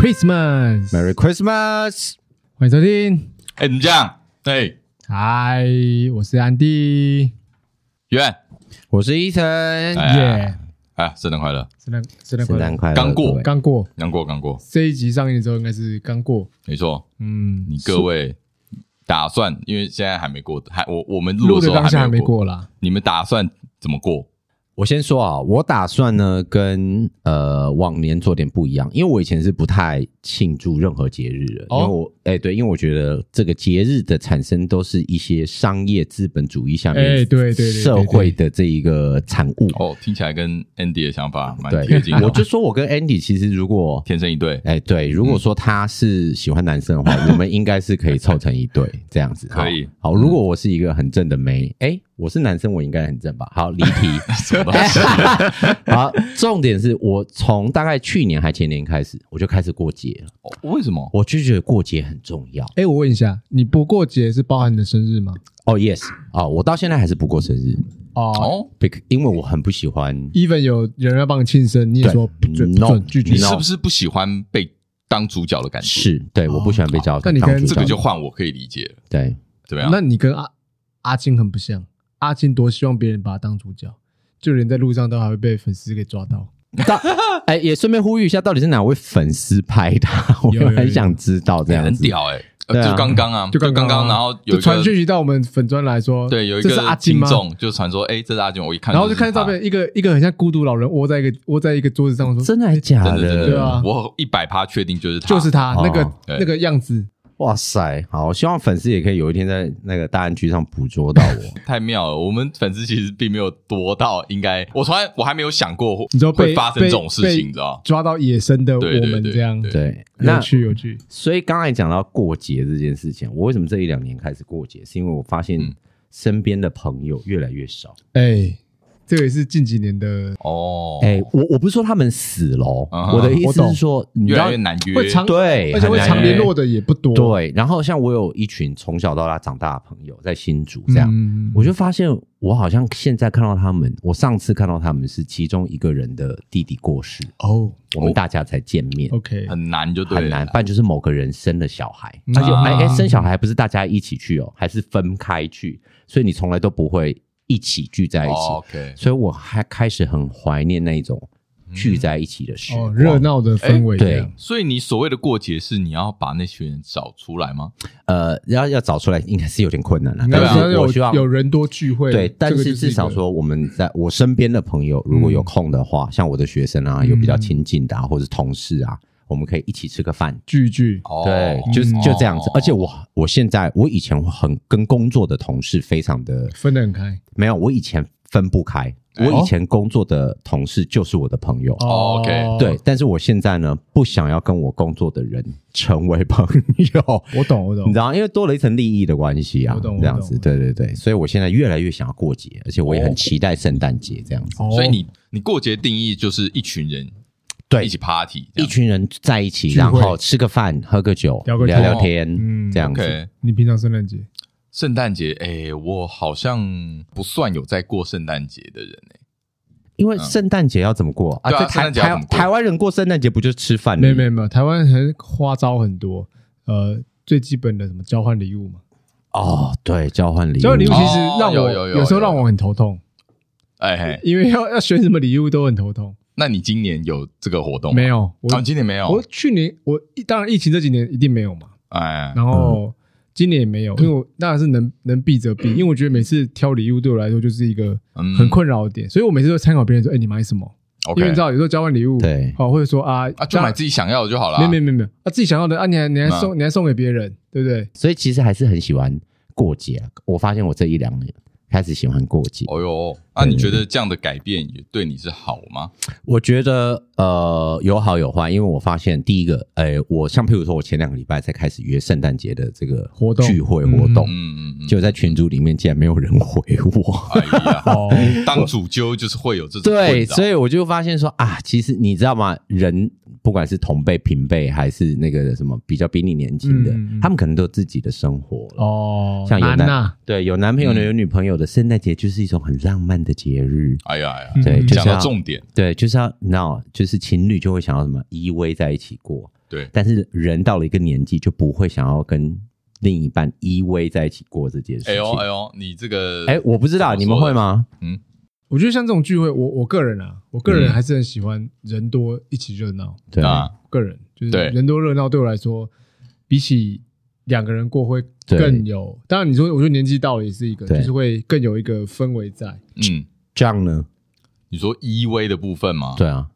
耶！Merry Christmas，Merry Christmas，欢迎收听。哎，怎么讲？哎，嗨，我是安迪，远，我是伊晨，耶！哎，圣诞快乐，圣诞圣诞快乐，快乐，刚过，刚过，刚过，刚过。这一集上映的时候应该是刚过，没错。嗯，你各位打算，因为现在还没过，还我我们录的时候还没过啦。你们打算怎么过？我先说啊，我打算呢跟呃往年做点不一样，因为我以前是不太庆祝任何节日的，哦、因为我哎、欸、对，因为我觉得这个节日的产生都是一些商业资本主义下面哎对对社会的这一个产物哦，听起来跟 Andy 的想法蛮贴近的。我就说我跟 Andy 其实如果天生一对，哎对，如果说他是喜欢男生的话，嗯、我们应该是可以凑成一对这样子，可以好。如果我是一个很正的妹，哎。我是男生，我应该很正吧？好，离题。好，重点是我从大概去年还前年开始，我就开始过节了。为什么？我就觉得过节很重要。哎，我问一下，你不过节是包含你的生日吗？哦，yes。哦，我到现在还是不过生日。哦，因为我很不喜欢。Even 有人要帮你庆生，你也说不准，不准拒绝。你是不是不喜欢被当主角的感觉？是，对，我不喜欢被叫。那你跟这个就换我可以理解了。对，怎么样？那你跟阿阿金很不像。阿金多希望别人把他当主角，就连在路上都还会被粉丝给抓到。哎，也顺便呼吁一下，到底是哪位粉丝拍的？我很想知道，这样很屌哎！就刚刚啊，就刚刚，然后有传讯息到我们粉砖来说，对，有一个这是阿金吗？就传说，哎，这是阿金。我一看，然后就看到照片，一个一个很像孤独老人窝在一个窝在一个桌子上，说真的还是假的？对啊，我一百趴确定就是他，就是他那个那个样子。哇塞，好！我希望粉丝也可以有一天在那个大安区上捕捉到我，太妙了。我们粉丝其实并没有多到，应该我从来我还没有想过，你知道会发生这种事情，你知道抓到野生的我们这样，对，有趣有趣。所以刚才讲到过节这件事情，我为什么这一两年开始过节，是因为我发现身边的朋友越来越少。哎。这个也是近几年的哦，哎，我我不是说他们死了，我的意思是说，越来越难约，会常对，而且会常联络的也不多。对，然后像我有一群从小到大长大的朋友在新竹这样，我就发现我好像现在看到他们，我上次看到他们是其中一个人的弟弟过世哦，我们大家才见面，OK，很难就对，很难，不然就是某个人生了小孩，而且哎哎生小孩不是大家一起去哦，还是分开去，所以你从来都不会。一起聚在一起，OK，所以我还开始很怀念那种聚在一起的时候，热闹的氛围。对，所以你所谓的过节是你要把那群人找出来吗？呃，要要找出来应该是有点困难了。但是我希望有人多聚会。对，但是至少说我们在我身边的朋友如果有空的话，像我的学生啊，有比较亲近的啊，或者同事啊。我们可以一起吃个饭，聚一聚，对，就是就这样子。而且我我现在我以前很跟工作的同事非常的分得很开，没有，我以前分不开。我以前工作的同事就是我的朋友，OK，对。但是我现在呢，不想要跟我工作的人成为朋友。我懂，我懂，你知道，因为多了一层利益的关系啊，我懂这样子，对对对。所以我现在越来越想要过节，而且我也很期待圣诞节这样子。所以你你过节定义就是一群人。对，一起 party，一群人在一起，然后吃个饭，喝个酒，聊聊天，嗯，这样子。你平常圣诞节？圣诞节，哎，我好像不算有在过圣诞节的人哎。因为圣诞节要怎么过啊？台台台湾人过圣诞节不就是吃饭？没有没有没有，台湾很花招很多。呃，最基本的什么交换礼物嘛？哦，对，交换礼物。交换礼物其实让我有时候让我很头痛。哎，因为要要选什么礼物都很头痛。那你今年有这个活动？没有，我今年没有。我去年我当然疫情这几年一定没有嘛。哎，然后今年也没有，因为我当然是能能避则避，因为我觉得每次挑礼物对我来说就是一个很困扰的点，所以我每次都参考别人说，哎，你买什么？因为你知道有时候交换礼物，对，好，或者说啊啊，就买自己想要的就好了。没有没有没有，啊，自己想要的啊，你还你还送你还送给别人，对不对？所以其实还是很喜欢过节。我发现我这一两年。开始喜欢过节。哦哟，那你觉得这样的改变也对你是好吗？我觉得呃有好有坏，因为我发现第一个，哎，我像譬如说我前两个礼拜才开始约圣诞节的这个活动聚会活动，嗯嗯嗯，就在群组里面竟然没有人回我。哎呀，当主揪就是会有这种对，所以我就发现说啊，其实你知道吗？人不管是同辈、平辈，还是那个什么比较比你年轻的，他们可能都有自己的生活哦。像有男对有男朋友的、有女朋友的，圣诞节就是一种很浪漫的节日。哎呀哎呀，对，讲到重点，对，就是要你知道，就是情侣就会想要什么依偎在一起过。对，但是人到了一个年纪，就不会想要跟另一半依偎在一起过这件事情。哎呦哎呦，你这个哎，我不知道你们会吗？嗯，我觉得像这种聚会，我我个人啊，我个人还是很喜欢人多一起热闹。对啊，个人就是人多热闹，对我来说，比起两个人过会更有。当然你说，我觉得年纪到了也是一个，就是会更有一个氛围在。嗯，这样呢？你说依偎的部分吗？对啊，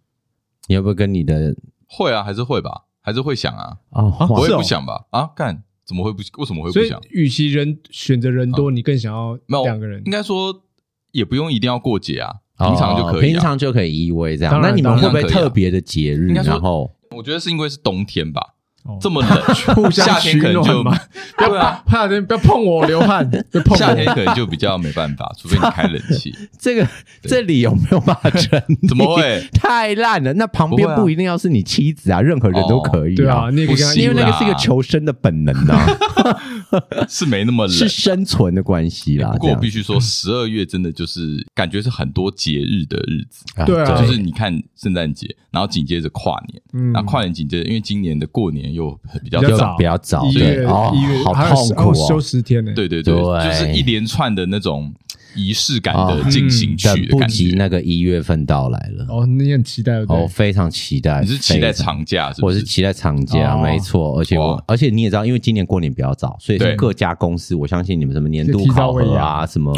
你要不要跟你的？会啊，还是会吧。还是会想啊，啊，我也不想吧，啊，干，怎么会不？为什么会不想？与其人选择人多，你更想要两个人？应该说也不用一定要过节啊，平常就可以，平常就可以依偎这样。那你们会不会特别的节日？然后我觉得是因为是冬天吧。这么冷，互相取暖嘛？对啊，夏天不要碰我流汗，夏天可能就比较没办法，除非你开冷气。这个这里有没有办法撑？怎么会？太烂了！那旁边不一定要是你妻子啊，任何人都可以。对啊，那个因为那个是一个求生的本能啊，是没那么冷，是生存的关系啦。不过我必须说，十二月真的就是感觉是很多节日的日子。对啊，就是你看圣诞节，然后紧接着跨年，那跨年紧接着，因为今年的过年。又比较早，比较早，一月一月好痛苦哦，休十天呢。对对对，就是一连串的那种。仪式感的进行曲，不及那个一月份到来了。哦，你很期待哦，非常期待。你是期待长假是不是？我是期待长假，没错。而且我，而且你也知道，因为今年过年比较早，所以各家公司，我相信你们什么年度考核啊，什么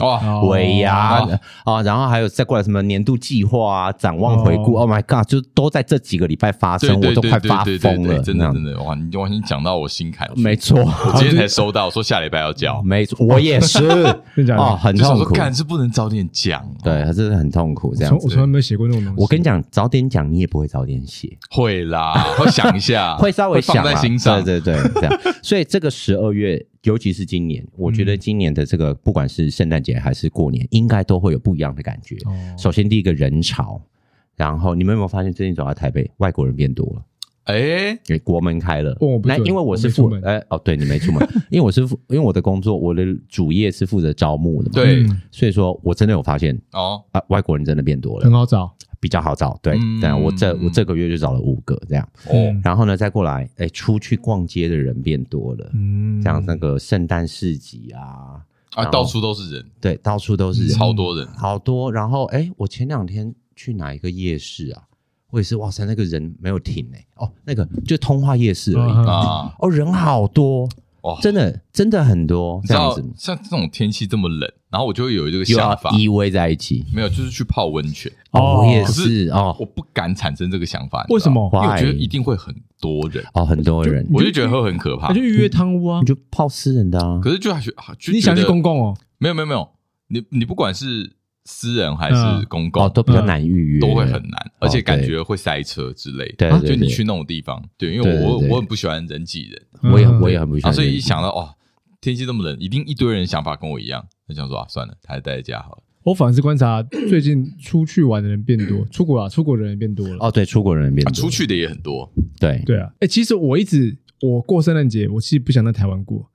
尾牙啊，然后还有再过来什么年度计划啊、展望回顾。Oh my god，就都在这几个礼拜发生，我都快发疯了，真的真的哇！你完全讲到我心坎。没错，我今天才收到说下礼拜要交。没错，我也是。哦，很痛苦。是不能早点讲，对，他真的很痛苦。这样子，我从来没有写过那种东西。我跟你讲，早点讲，你也不会早点写。会啦，会想一下，会稍微想在心上。对对对，这样。所以这个十二月，尤其是今年，我觉得今年的这个，不管是圣诞节还是过年，应该都会有不一样的感觉。首先，第一个人潮，然后你们有没有发现，最近走到台北，外国人变多了？哎，因为国门开了，那因为我是负哎哦，对，你没出门，因为我是负，因为我的工作，我的主业是负责招募的嘛，对，所以说我真的有发现哦。啊，外国人真的变多了，很好找，比较好找，对，但我这我这个月就找了五个这样，哦，然后呢再过来，哎，出去逛街的人变多了，嗯，像那个圣诞市集啊，啊，到处都是人，对，到处都是人，超多人，好多，然后哎，我前两天去哪一个夜市啊？我也是，哇塞，那个人没有停哎，哦，那个就通化夜市而已。啊，哦，人好多，哇，真的真的很多，这样子。像这种天气这么冷，然后我就会有这个想法，依偎在一起，没有，就是去泡温泉。哦，我也是哦，我不敢产生这个想法，为什么？因为我觉得一定会很多人，哦，很多人，我就觉得会很可怕。就预约汤屋啊，你就泡私人的啊。可是就还是，你想去公共哦？没有没有没有，你你不管是。私人还是公共，都比较难预约，都会很难，而且感觉会塞车之类的。对，就你去那种地方，对，因为我我很不喜欢人挤人，我也我也很不喜欢。所以一想到哇，天气这么冷，一定一堆人想法跟我一样，就想说啊，算了，还是待在家好了。我反而是观察最近出去玩的人变多，出国啊，出国的人变多了。哦，对，出国人变多，出去的也很多。对对啊，哎，其实我一直我过圣诞节，我其实不想在台湾过。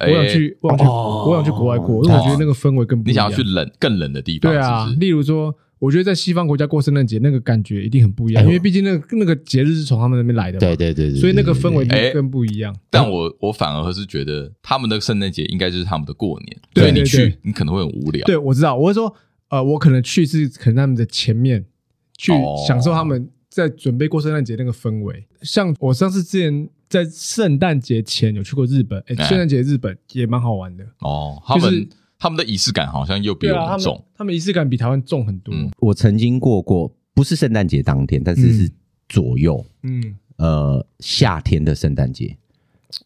我想去，我想去，我想去国外过，因为我觉得那个氛围更不一样。你想要去冷、更冷的地方？对啊，例如说，我觉得在西方国家过圣诞节，那个感觉一定很不一样，因为毕竟那个那个节日是从他们那边来的嘛。对对对，所以那个氛围更不一样。但我我反而是觉得他们的圣诞节应该就是他们的过年，所以你去你可能会很无聊。对，我知道，我会说，呃，我可能去是可能他们的前面去享受他们在准备过圣诞节那个氛围。像我上次之前。在圣诞节前有去过日本，哎，圣诞节日本也蛮好玩的。哦。他们他们的仪式感好像又比我们重，他们仪式感比台湾重很多。我曾经过过，不是圣诞节当天，但是是左右，嗯，呃，夏天的圣诞节，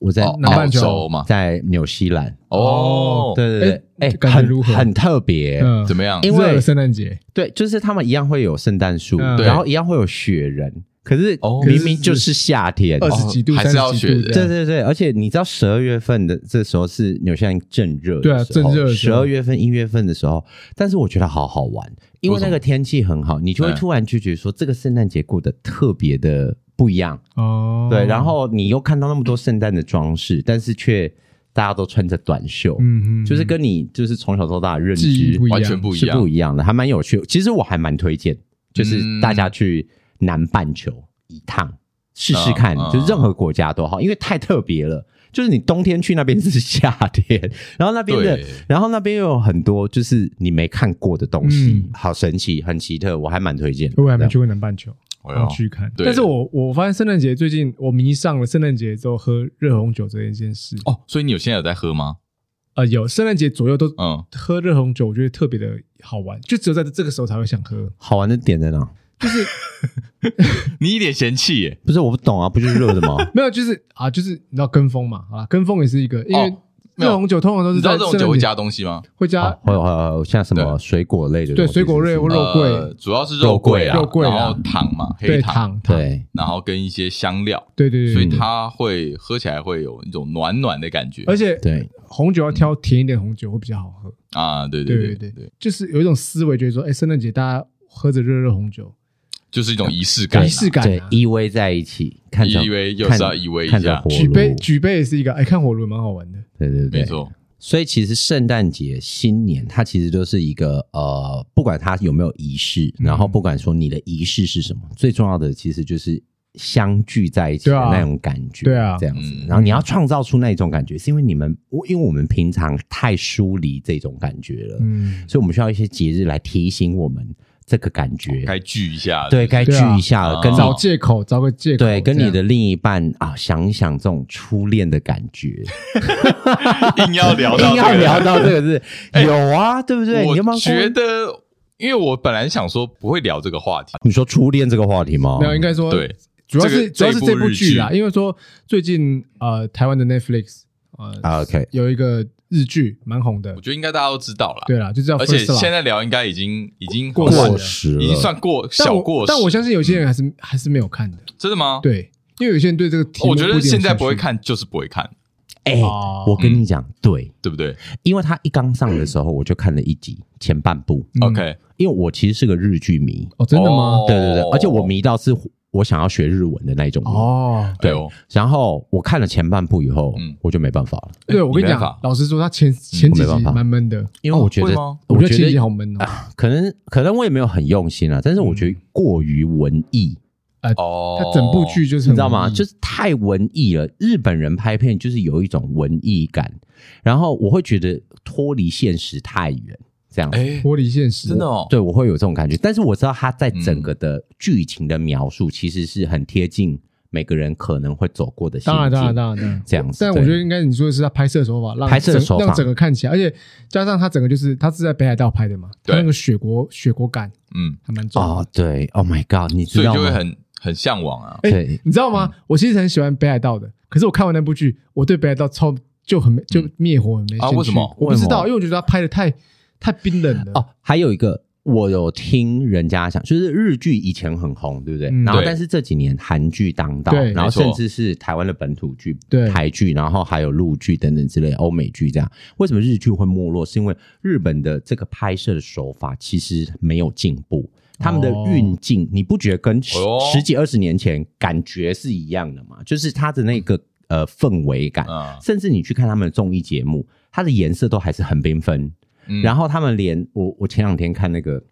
我在南半球。嘛，在纽西兰。哦，对对对，哎，很很特别，怎么样？因为圣诞节，对，就是他们一样会有圣诞树，然后一样会有雪人。可是明明就是夏天，二十几度，还是要雪。对对对，而且你知道十二月份的这时候是纽西兰正热，对啊，正热。十二月份、一月份的时候，但是我觉得好好玩，因为那个天气很好，你就会突然就觉得说这个圣诞节过得特别的不一样哦。对，然后你又看到那么多圣诞的装饰，但是却。大家都穿着短袖，嗯嗯，就是跟你就是从小到大的认知完全不一样，是不一样的，还蛮有趣。其实我还蛮推荐，就是大家去南半球一趟试试看，就是任何国家都好，因为太特别了。就是你冬天去那边是夏天，然后那边的，然后那边又有很多就是你没看过的东西，好神奇，很奇特，我还蛮推荐。我还没去过南半球。我要去看，但是我我发现圣诞节最近我迷上了圣诞节之后喝热红酒这一件事哦，所以你有现在有在喝吗？呃，有圣诞节左右都嗯喝热红酒，我觉得特别的好玩，就只有在这个时候才会想喝。好玩的点在哪？就是 你一脸嫌弃耶，不是我不懂啊，不就是热的吗？没有，就是啊，就是你知道跟风嘛啊，跟风也是一个因为。热红酒通常都是你知道这种酒会加东西吗？会加，会有像什么水果类的，对，水果类或肉桂，主要是肉桂啊，肉桂，然后糖嘛，黑糖，对，然后跟一些香料，对对对，所以它会喝起来会有一种暖暖的感觉，而且对。红酒要挑甜一点红酒会比较好喝。啊，对对对对。对，就是有一种思维，觉得说，哎，圣诞节大家喝着热热红酒。就是一种仪式感，仪式感，对，依偎在一起，看着依偎又是要依偎一下，举杯举杯也是一个，哎，看火轮蛮好玩的，对对对，没错。所以其实圣诞节、新年，它其实都是一个呃，不管它有没有仪式，然后不管说你的仪式是什么，最重要的其实就是相聚在一起的那种感觉，对啊，这样子。然后你要创造出那一种感觉，是因为你们，因为我们平常太疏离这种感觉了，嗯，所以我们需要一些节日来提醒我们。这个感觉该聚一下，对，该聚一下了。跟找借口，找个借口。对，跟你的另一半啊，想一想这种初恋的感觉。硬要聊到，硬要聊到这个是，有啊，对不对？我觉得，因为我本来想说不会聊这个话题。你说初恋这个话题吗？没有，应该说对，主要是主要是这部剧啦，因为说最近呃，台湾的 Netflix 呃，OK，有一个。日剧蛮红的，我觉得应该大家都知道了。对啦，就这样。而且现在聊应该已经已经过时了，已经算过小过时。但我相信有些人还是还是没有看的。真的吗？对，因为有些人对这个题目，我觉得现在不会看就是不会看。哎，我跟你讲，对，对不对？因为他一刚上的时候，我就看了一集前半部。OK，因为我其实是个日剧迷。哦，真的吗？对对对，而且我迷到是。我想要学日文的那一种哦，对哦。然后我看了前半部以后，嗯，我就没办法了。对，我跟你讲，老实说，他前前几集蛮闷的，因为我觉得，我觉得前几集好闷哦。可能可能我也没有很用心啊，但是我觉得过于文艺。哦，他整部剧就是你知道吗？就是太文艺了。日本人拍片就是有一种文艺感，然后我会觉得脱离现实太远。这样脱离现实，真的哦。对，我会有这种感觉，但是我知道他在整个的剧情的描述其实是很贴近每个人可能会走过的。当然，当然，当然，这样子。但我觉得应该你说的是他拍摄手法，让拍摄手法让整个看起来，而且加上他整个就是他是在北海道拍的嘛，他那个雪国雪国感，嗯，还蛮重。哦，对，Oh my God，你知道吗？所以就会很很向往啊。对，你知道吗？我其实很喜欢北海道的，可是我看完那部剧，我对北海道超就很就灭火很没兴趣。为什么？我不知道，因为我觉得他拍的太。太冰冷了哦！还有一个，我有听人家讲，就是日剧以前很红，对不对？嗯、然后，但是这几年韩剧当道，对然后甚至是台湾的本土剧、对台剧，然后还有陆剧等等之类欧美剧这样。为什么日剧会没落？是因为日本的这个拍摄的手法其实没有进步，他们的运镜，哦、你不觉得跟十十几二十年前感觉是一样的吗？就是它的那个呃氛围感，嗯、甚至你去看他们的综艺节目，它的颜色都还是很缤纷。然后他们连我，我前两天看那个，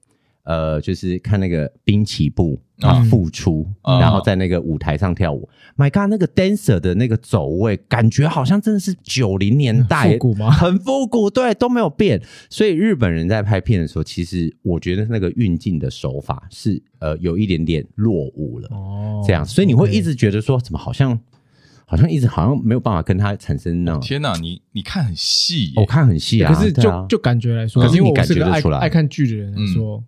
呃，就是看那个滨崎步啊复出，然后在那个舞台上跳舞。My God，那个 dancer 的那个走位，感觉好像真的是九零年代复古吗？很复古，对，都没有变。所以日本人在拍片的时候，其实我觉得那个运镜的手法是呃有一点点落伍了。哦，这样，所以你会一直觉得说，怎么好像。好像一直好像没有办法跟他产生那种。天哪，你你看很细，我看很细啊。可是就就感觉来说，可是你感觉得出来，爱看剧的人来说，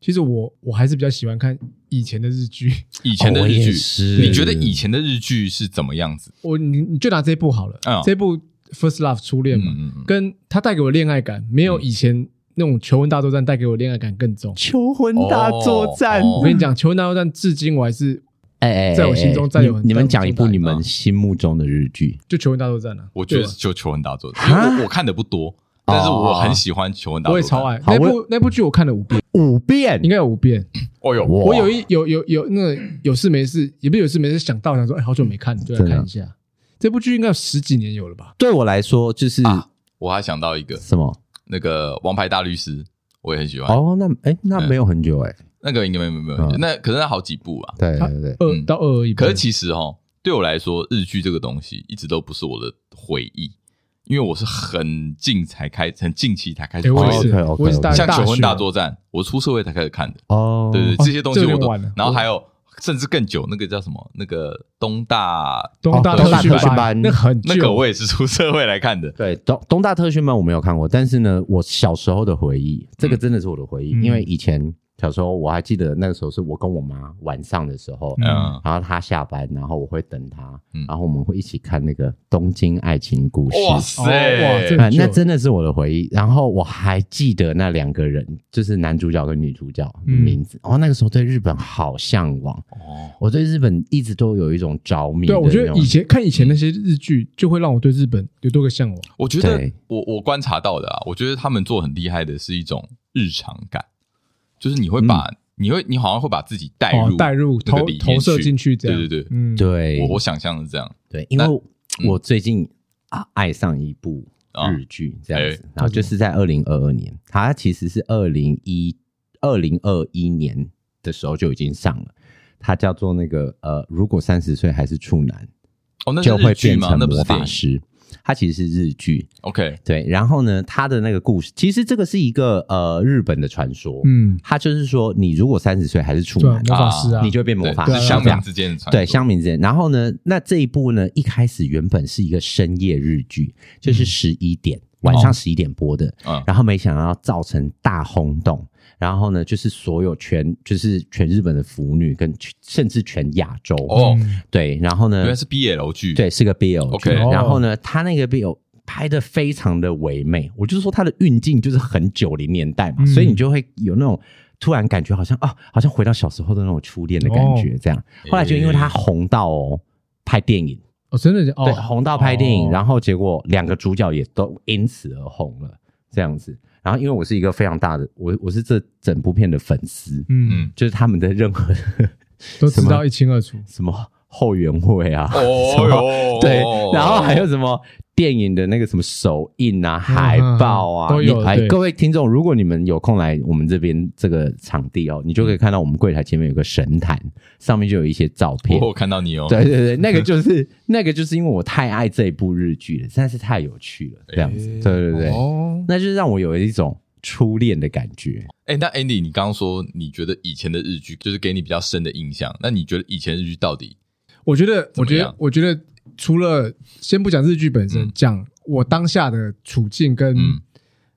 其实我我还是比较喜欢看以前的日剧。以前的日剧，你觉得以前的日剧是怎么样子？我你你就拿这部好了，这部《First Love》初恋嘛，跟他带给我恋爱感，没有以前那种求婚大作战带给我恋爱感更重。求婚大作战，我跟你讲，求婚大作战至今我还是。哎哎，在我心中占有。你们讲一部你们心目中的日剧，就《求婚大作战》啊。我觉得就《求婚大作战》，因为我看的不多，但是我很喜欢《求婚大作战》，我也超爱那部那部剧，我看了五遍，五遍应该有五遍。哦哟，我有一有有有那个有事没事，也不是有事没事想到想说，哎，好久没看，就来看一下。这部剧应该有十几年有了吧？对我来说，就是我还想到一个什么，那个《王牌大律师》，我也很喜欢。哦，那哎，那没有很久哎。那个应该没有没有没有，那可是那好几部啊。对对对，二到二而已。可是其实哈，对我来说，日剧这个东西一直都不是我的回忆，因为我是很近才开，很近期才开始追的。我也是，像《求婚大作战》，我出社会才开始看的。哦，对对，这些东西我都。然后还有甚至更久，那个叫什么？那个东大东大特训班，那很那个我也是出社会来看的。对，东东大特训班我没有看过，但是呢，我小时候的回忆，这个真的是我的回忆，因为以前。小时候我还记得那个时候是我跟我妈晚上的时候，嗯，然后她下班，然后我会等她，然后我们会一起看那个《东京爱情故事》。哇塞，哇，那真的是我的回忆。然后我还记得那两个人，就是男主角跟女主角的名字。哦，那个时候对日本好向往哦，我对日本一直都有一种着迷。对，我觉得以前看以前那些日剧，就会让我对日本有多个向往。我觉得我我观察到的啊，我觉得他们做很厉害的是一种日常感。就是你会把，你会，你好像会把自己带入，带入投投射进去，这样。对对对，嗯，对，我我想象是这样，对，因为我最近啊爱上一部日剧这样子，然后就是在二零二二年，它其实是二零一二零二一年的时候就已经上了，它叫做那个呃，如果三十岁还是处男，哦，那就会变成魔法师。它其实是日剧，OK，对，然后呢，它的那个故事，其实这个是一个呃日本的传说，嗯，它就是说，你如果三十岁还是处男，魔法师啊，你就会变魔法师，乡民之间的传说，对，乡民之间。然后呢，那这一部呢，一开始原本是一个深夜日剧，就是十一点晚上十一点播的，然后没想到造成大轰动。然后呢，就是所有全就是全日本的腐女跟甚至全亚洲。哦，对，然后呢，原来是 BL 剧，对，是个 BL 剧。Okay 然后呢，他那个 BL 拍的非常的唯美，我就是说他的运镜就是很九零年代嘛，嗯、所以你就会有那种突然感觉好像啊，好像回到小时候的那种初恋的感觉，这样。哦、后来就因为他红到哦，拍电影。哦，真的？是哦，对，红到拍电影，哦、然后结果两个主角也都因此而红了，这样子。然后，因为我是一个非常大的，我我是这整部片的粉丝，嗯，就是他们的任何都知道一清二楚，什么后援会啊，哦，对，然后还有什么电影的那个什么首映啊、海报啊，都有。哎，各位听众，如果你们有空来我们这边这个场地哦，你就可以看到我们柜台前面有个神坛，上面就有一些照片。我看到你哦，对对对，那个就是那个就是因为我太爱这一部日剧了，实在是太有趣了，这样子，对对对，哦，那就是让我有一种初恋的感觉。哎，那 Andy，你刚刚说你觉得以前的日剧就是给你比较深的印象，那你觉得以前日剧到底？我觉得，我觉得，我觉得。除了先不讲日剧本身，讲我当下的处境跟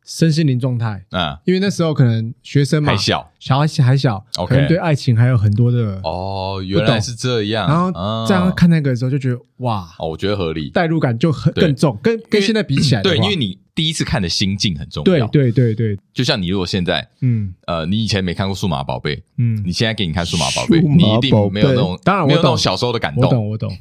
身心灵状态。啊，因为那时候可能学生嘛，还小，小孩还小，可能对爱情还有很多的哦，原来是这样。然后这样看那个的时候，就觉得哇，哦，我觉得合理，代入感就很更重，跟跟现在比起来，对，因为你第一次看的心境很重要，对对对对。就像你如果现在，嗯。呃，你以前没看过数码宝贝，嗯，你现在给你看数码宝贝，你一定没有那种，当然没有那种小时候的感动，我懂，我懂。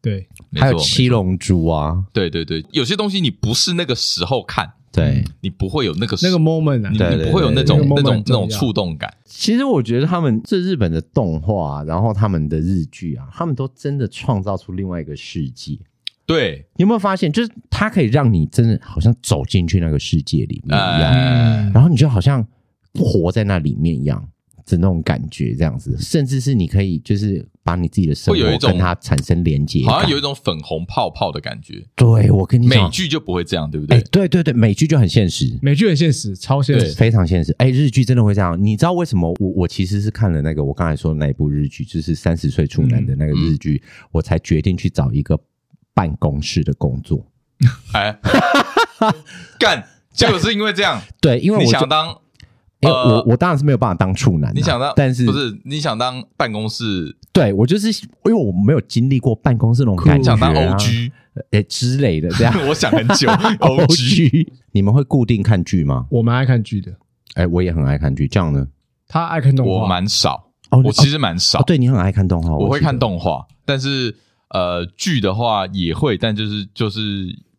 对，还有七龙珠啊，对对对，有些东西你不是那个时候看，对。你不会有那个那个 moment，你你不会有那种那种那种触动感。其实我觉得他们这日本的动画，然后他们的日剧啊，他们都真的创造出另外一个世界。对，你有没有发现，就是它可以让你真的好像走进去那个世界里面一样，然后你就好像活在那里面一样。的那种感觉，这样子，甚至是你可以就是把你自己的生活跟它产生连接，好像有一种粉红泡泡的感觉。对，我跟你讲，美剧就不会这样，对不对？欸、对对对，美剧就很现实，美剧很现实，超现实，非常现实。哎、欸，日剧真的会这样？你知道为什么我？我我其实是看了那个我刚才说的那一部日剧，就是三十岁处男的那个日剧，嗯嗯、我才决定去找一个办公室的工作。哎，干，结果是因为这样？对，因为我想当。因为我我当然是没有办法当处男，你想当，但是不是你想当办公室？对，我就是因为我没有经历过办公室那种感觉，想当 OG 诶之类的这样。我想很久，OG，你们会固定看剧吗？我蛮爱看剧的，哎，我也很爱看剧。这样呢？他爱看动画，我蛮少哦，我其实蛮少。对，你很爱看动画，我会看动画，但是呃，剧的话也会，但就是就是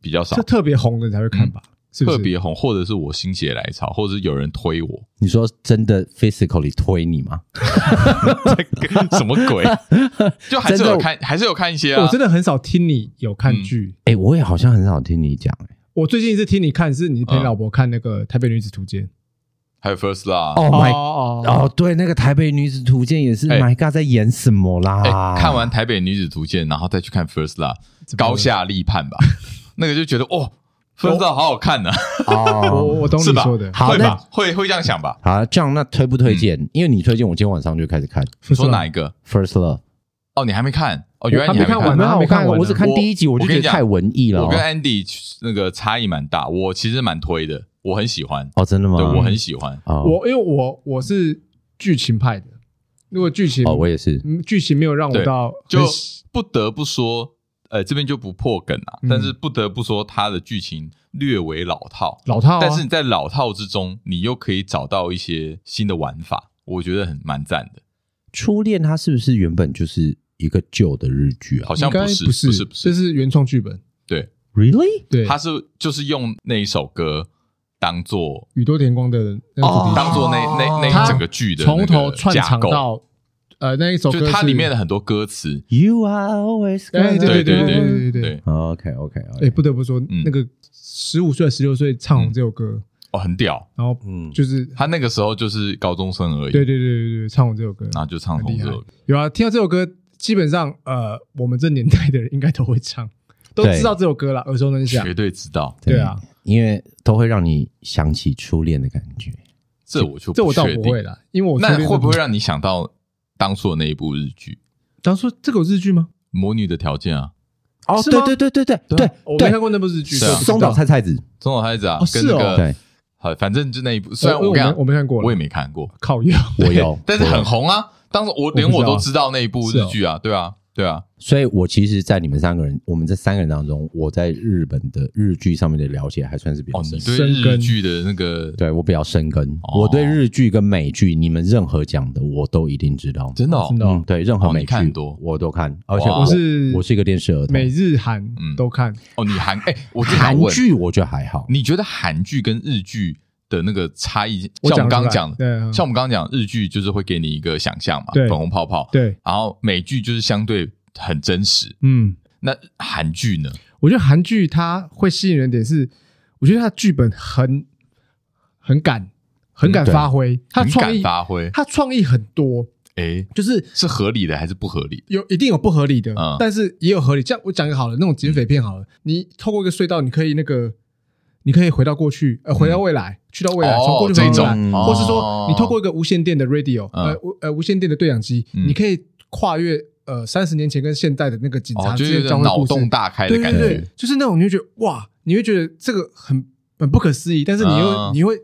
比较少。就特别红的才会看吧。特别红，或者是我心血来潮，或者是有人推我。你说真的，physically 推你吗？什么鬼？就还是有看，还是有看一些啊。我真的很少听你有看剧。哎，我也好像很少听你讲。哎，我最近一次听你看，是你陪老婆看那个《台北女子图鉴》，还有《First Love》。Oh my，哦，对，那个《台北女子图鉴》也是。My God，在演什么啦？看完《台北女子图鉴》，然后再去看《First Love》，高下立判吧。那个就觉得哦。不知道好好看呢，哦，我懂你说的，会吧？会会这样想吧？好，这样那推不推荐？因为你推荐，我今天晚上就开始看。说哪一个？First Love。哦，你还没看？哦，原来你还没看完，还没看完。我只看第一集，我就觉得太文艺了。我跟 Andy 那个差异蛮大，我其实蛮推的，我很喜欢。哦，真的吗？对，我很喜欢。我因为我我是剧情派的，如果剧情哦，我也是，剧情没有让我到，就不得不说。呃，这边就不破梗了，但是不得不说，它的剧情略为老套，老套。但是你在老套之中，你又可以找到一些新的玩法，我觉得很蛮赞的。初恋它是不是原本就是一个旧的日剧啊？好像不是，不是，不是，这是原创剧本。对，Really？对，它是就是用那一首歌当做宇多田光的，当做那那那整个剧的从头串场到。呃，那一首歌就它里面的很多歌词，You are always，对对对对对对对，OK OK，哎，不得不说，那个十五岁、十六岁唱红这首歌，哦，很屌。然后，嗯，就是他那个时候就是高中生而已，对对对对对，唱红这首歌，然后就唱红这首歌。有啊，听到这首歌，基本上呃，我们这年代的人应该都会唱，都知道这首歌了，耳熟能详，绝对知道。对。啊，因为都会让你想起初恋的感觉。这我就这我倒不会了，因为我那会不会让你想到？当初的那一部日剧，当初这个有日剧吗？魔女的条件啊，哦，对对对对对对，我没看过那部日剧，是松岛菜菜子，松岛菜菜子啊，跟那个对，好，反正就那一部，虽然我跟我没看过，我也没看过，靠腰，我有，但是很红啊，当时我连我都知道那一部日剧啊，对啊。对啊，所以我其实，在你们三个人，我们这三个人当中，我在日本的日剧上面的了解还算是比较深。哦，你对日剧的那个，对我比较深耕。我对日剧跟美剧，你们任何讲的，我都一定知道。真的，真的，对，任何美剧我都看，而且我是我是一个电视儿童，美日韩都看。哦，你韩哎，我韩剧我觉得还好。你觉得韩剧跟日剧的那个差异？像我们刚刚讲的，像我们刚刚讲日剧，就是会给你一个想象嘛，粉红泡泡。对，然后美剧就是相对。很真实，嗯，那韩剧呢？我觉得韩剧它会吸引人点是，我觉得它剧本很很敢，很敢发挥，它创意发挥，它创意很多，哎，就是是合理的还是不合理？有一定有不合理的，嗯但是也有合理。这样我讲个好了，那种警匪片好了，你透过一个隧道，你可以那个，你可以回到过去，呃，回到未来，去到未来，从过去回到未来，或是说你透过一个无线电的 radio，呃，无呃无线电的对讲机，你可以跨越。呃，三十年前跟现代的那个警察之间交互，脑洞大开的感觉，对对，就是那种你会觉得哇，你会觉得这个很很不可思议，但是你又你会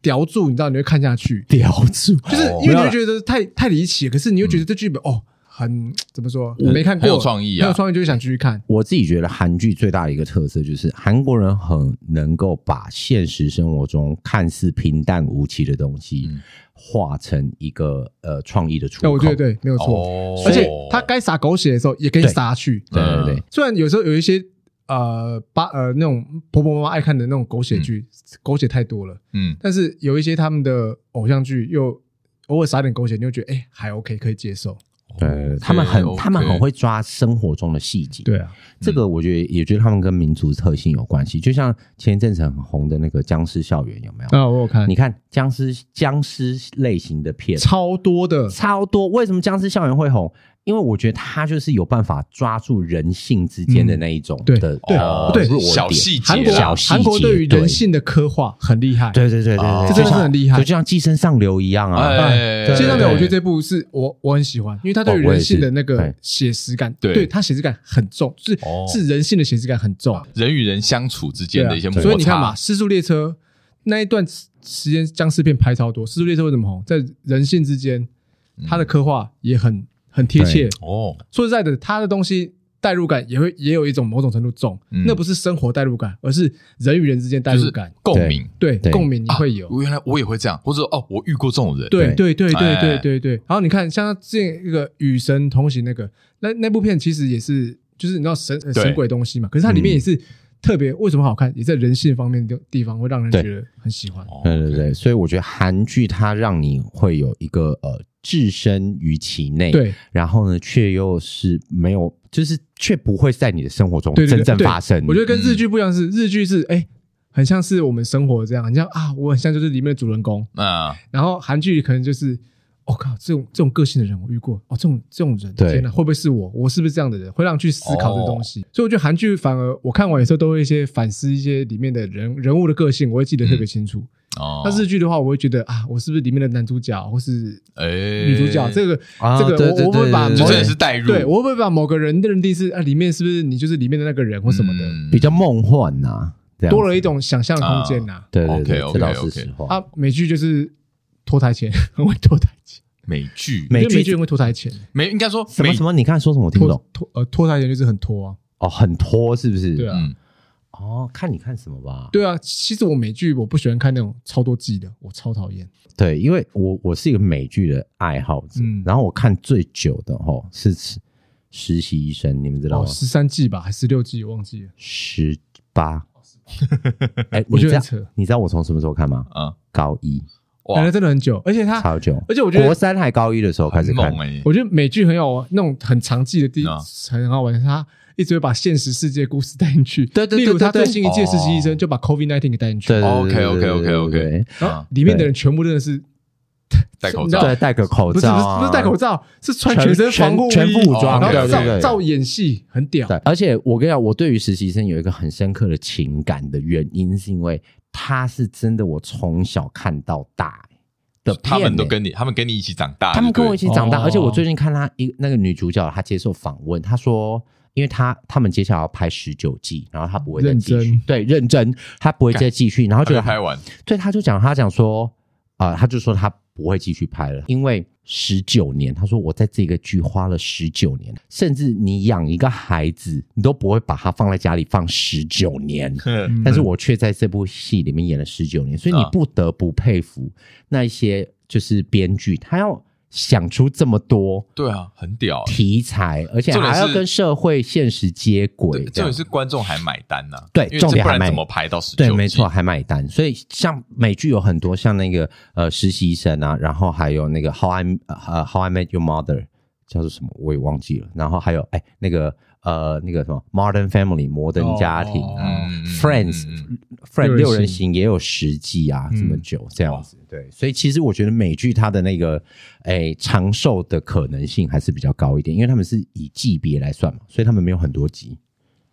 叼住，你知道你会看下去，叼住，就是因为你会觉得太太离奇，可是你又觉得这剧本哦。很怎么说？我没看过，很有创意啊！很有创意，就是想继续看。我自己觉得韩剧最大的一个特色就是韩国人很能够把现实生活中看似平淡无奇的东西，化成一个呃创意的出口。对对对，没有错。而且他该撒狗血的时候也可以撒去。对对对。虽然有时候有一些呃把呃那种婆婆妈妈爱看的那种狗血剧，狗血太多了。嗯。但是有一些他们的偶像剧又偶尔撒点狗血，你就觉得哎还 OK 可以接受。对，他们很，他们很会抓生活中的细节。对啊，这个我觉得也觉得他们跟民族特性有关系。就像前一阵子很红的那个《僵尸校园》，有没有？啊，我有看。你看僵尸僵尸类型的片超多的，超多。为什么《僵尸校园》会红？因为我觉得他就是有办法抓住人性之间的那一种的对对小细节。韩国韩国对于人性的刻画很厉害。对对对对对，这真的是很厉害，就像《寄生上流》一样啊。《寄生上流》我觉得这部是我我很喜欢，因为他对于人性的那个写实感，对他写实感很重，是是人性的写实感很重，人与人相处之间的一些摩擦。所以你看嘛，《失速列车》那一段时间僵尸片拍超多，《失速列车》为什么红？在人性之间，他的刻画也很。很贴切。哦。说实在的，他的东西代入感也会也有一种某种程度重，那不是生活代入感，而是人与人之间代入感，共鸣，对共鸣你会有。原来我也会这样，或者哦，我遇过这种人，对对。对对对对对。然后你看，像这一个与神同行那个，那那部片其实也是，就是你知道神神鬼东西嘛，可是它里面也是特别为什么好看，也在人性方面的地方会让人觉得很喜欢。对对对，所以我觉得韩剧它让你会有一个呃。置身于其内，对，然后呢，却又是没有，就是却不会在你的生活中真正发生。我觉得跟日剧不一样，是日剧是哎，很像是我们生活这样，你像啊，我很像就是里面的主人公啊。然后韩剧可能就是，我靠，这种这种个性的人我遇过哦，这种这种人，天哪，会不会是我？我是不是这样的人？会让去思考这东西。所以我觉得韩剧反而我看完有时候都会一些反思一些里面的人人物的个性，我会记得特别清楚。哦，那日剧的话，我会觉得啊，我是不是里面的男主角，或是女主角？这个这个，我我会把某人是代入，对，我会不会把某个人的认定是啊，里面是不是你就是里面的那个人或什么的，比较梦幻呐，多了一种想象空间呐。对对对，这倒是实话。啊，美剧就是拖台前，很 会拖台前。美剧，美剧就会拖台前，没应该说什么什么？你看说什么？我听不懂。拖呃拖台前就是很拖啊。哦，很拖是不是？对啊。哦，看你看什么吧？对啊，其实我美剧我不喜欢看那种超多季的，我超讨厌。对，因为我我是一个美剧的爱好者，嗯，然后我看最久的哦是实习医生，你们知道吗？十三季吧，还是十六季？我忘记了。十八。哎，我觉得扯。你知道我从什么时候看吗？啊，高一。哇，那真的很久，而且他超久，而且我觉得国三还高一的时候开始看。我觉得美剧很有那种很长记的第很好玩，他。一直会把现实世界故事带进去，对对，例如他最新一届实习医生就把 COVID nineteen 给带进去。OK OK OK OK，然后里面的人全部真的是戴口罩，对，戴个口罩，不是戴口罩，是穿全身防护，全副武装，然后照照演戏，很屌。而且我跟你讲，我对于实习生有一个很深刻的情感的原因，是因为他是真的我从小看到大的，他们都跟你，他们跟你一起长大，他们跟我一起长大。而且我最近看他一那个女主角，她接受访问，她说。因为他他们接下来要拍十九季，然后他不会再继续，认真对，认真，他不会再继续，然后就拍完，对，他就讲他讲说啊、呃，他就说他不会继续拍了，因为十九年，他说我在这个剧花了十九年，甚至你养一个孩子，你都不会把他放在家里放十九年，但是我却在这部戏里面演了十九年，所以你不得不佩服那一些就是编剧，他要。想出这么多，对啊，很屌题材，而且还要跟社会现实接轨，重点是观众还买单呢。对，重点还买怎么拍到十九？对，没错，还买单。所以像美剧有很多，像那个呃实习生啊，然后还有那个 How I 呃 How I Met Your Mother 叫做什么我也忘记了，然后还有哎那个。呃，那个什么，Modern Family 摩登家庭啊，Friends，Friends 六人行也有十季啊，这么久这样子，对，所以其实我觉得美剧它的那个诶长寿的可能性还是比较高一点，因为他们是以季别来算嘛，所以他们没有很多集。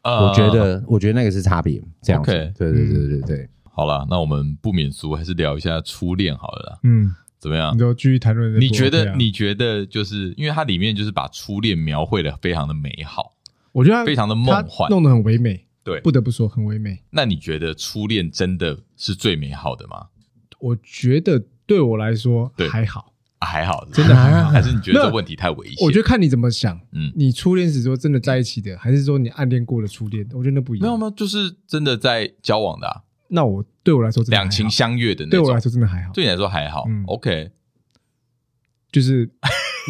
我觉得，我觉得那个是差别，这样子，对对对对对。好了，那我们不免俗，还是聊一下初恋好了，嗯，怎么样？你就继续谈论。你觉得？你觉得？就是因为它里面就是把初恋描绘的非常的美好。我觉得非常的梦幻，弄得很唯美。对，不得不说很唯美。那你觉得初恋真的是最美好的吗？我觉得对我来说还好，还好，真的还好。还是你觉得这问题太危险？我觉得看你怎么想。嗯，你初恋是说真的在一起的，还是说你暗恋过的初恋？我觉得那不一样。没有吗？就是真的在交往的。那我对我来说，两情相悦的那种，对我来说真的还好。对你来说还好。嗯，OK，就是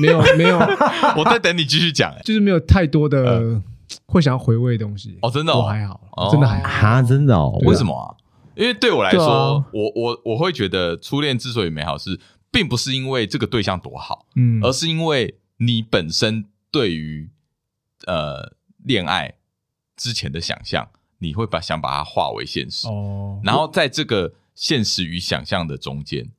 没有没有，我在等你继续讲。就是没有太多的。会想要回味的东西。哦，真的，我还好，真的还好。啊，真的哦。为什么啊？因为对我来说，我我我会觉得初恋之所以美好，是并不是因为这个对象多好，嗯，而是因为你本身对于呃恋爱之前的想象，你会把想把它化为现实。哦，然后在这个现实与想象的中间，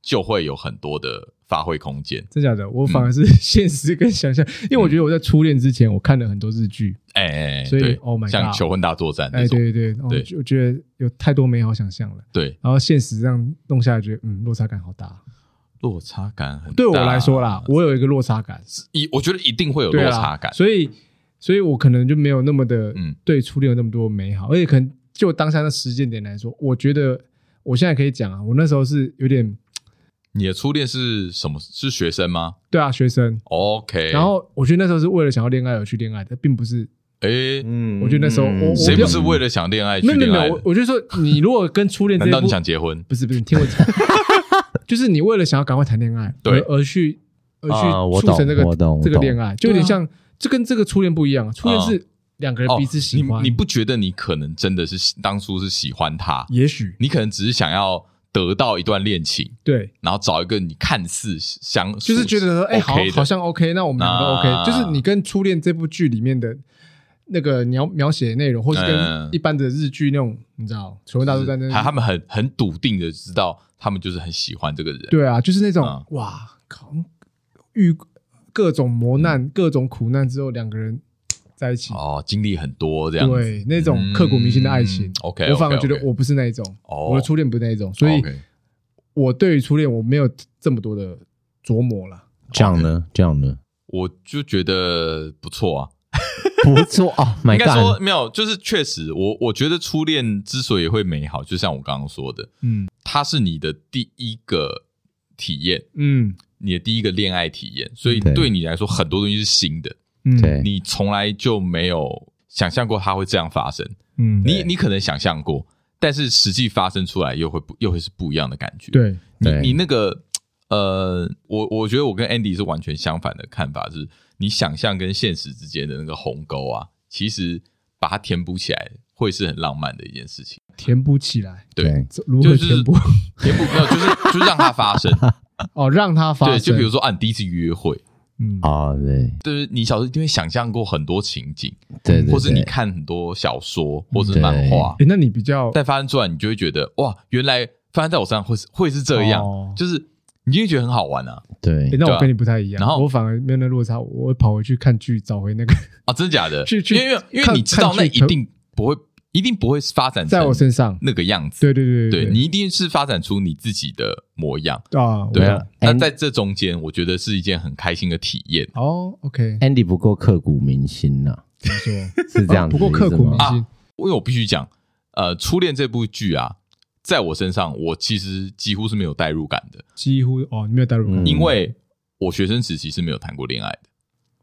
就会有很多的。发挥空间，真假的？我反而是 现实跟想象，因为我觉得我在初恋之前，我看了很多日剧，哎，所以 Oh my God，像《求婚大作战》，哎，对对对，我觉得有太多美好想象了，对。然后现实这样弄下来，觉得嗯，落差感好大，落差感很大。对我来说啦，我有一个落差感，一我觉得一定会有落差感，所以，所以我可能就没有那么的，嗯，对初恋有那么多美好，而且可能就当下的时间点来说，我觉得我现在可以讲啊，我那时候是有点。你的初恋是什么？是学生吗？对啊，学生。OK。然后我觉得那时候是为了想要恋爱而去恋爱的，并不是。哎，嗯，我觉得那时候我谁不是为了想恋爱去恋爱？没有没有，我我就说你如果跟初恋，难道你想结婚？不是不是，你听我讲，就是你为了想要赶快谈恋爱，对，而去而去促成这个这个恋爱，就有点像，这跟这个初恋不一样。初恋是两个人彼此喜欢，你不觉得你可能真的是当初是喜欢他？也许你可能只是想要。得到一段恋情，对，然后找一个你看似相，就是觉得说，哎，好，好像 OK，那我们两个都 OK，就是你跟《初恋》这部剧里面的那个描描写的内容，或是跟一般的日剧那种，你知道，《求婚大作战》那，他们很很笃定的知道，他们就是很喜欢这个人，对啊，就是那种哇靠，遇各种磨难、各种苦难之后，两个人。在一起哦，经历很多这样，对那种刻骨铭心的爱情。OK，我反而觉得我不是那一种，我的初恋不是那一种，所以，我对于初恋我没有这么多的琢磨了。这样呢？这样呢？我就觉得不错啊，不错啊。应该说没有，就是确实，我我觉得初恋之所以会美好，就像我刚刚说的，嗯，它是你的第一个体验，嗯，你的第一个恋爱体验，所以对你来说，很多东西是新的。嗯，你从来就没有想象过它会这样发生。嗯，你你可能想象过，但是实际发生出来又会不又会是不一样的感觉。对，你你那个呃，我我觉得我跟 Andy 是完全相反的看法，是你想象跟现实之间的那个鸿沟啊，其实把它填补起来会是很浪漫的一件事情。填补起来，对，如何填补？填补 没有，就是就是让它发生。哦，让它发生。对，就比如说啊，你第一次约会。嗯。啊，对，就是你小时候一定会想象过很多情景，对，或是你看很多小说或者漫画，哎，那你比较再发生出来，你就会觉得哇，原来发生在我身上会是会是这样，就是你就会觉得很好玩啊。对，那我跟你不太一样，然后我反而没有那落差，我会跑回去看剧，找回那个啊，真的假的？去去，因为因为你知道那一定不会。一定不会发展在我身上那个样子。对对对对，你一定是发展出你自己的模样啊。对啊，那在这中间，我觉得是一件很开心的体验。哦，OK，Andy 不够刻骨铭心呐，怎么说？是这样，不够刻骨铭心。因为我必须讲，呃，初恋这部剧啊，在我身上，我其实几乎是没有代入感的。几乎哦，你没有代入感，因为我学生时期是没有谈过恋爱的。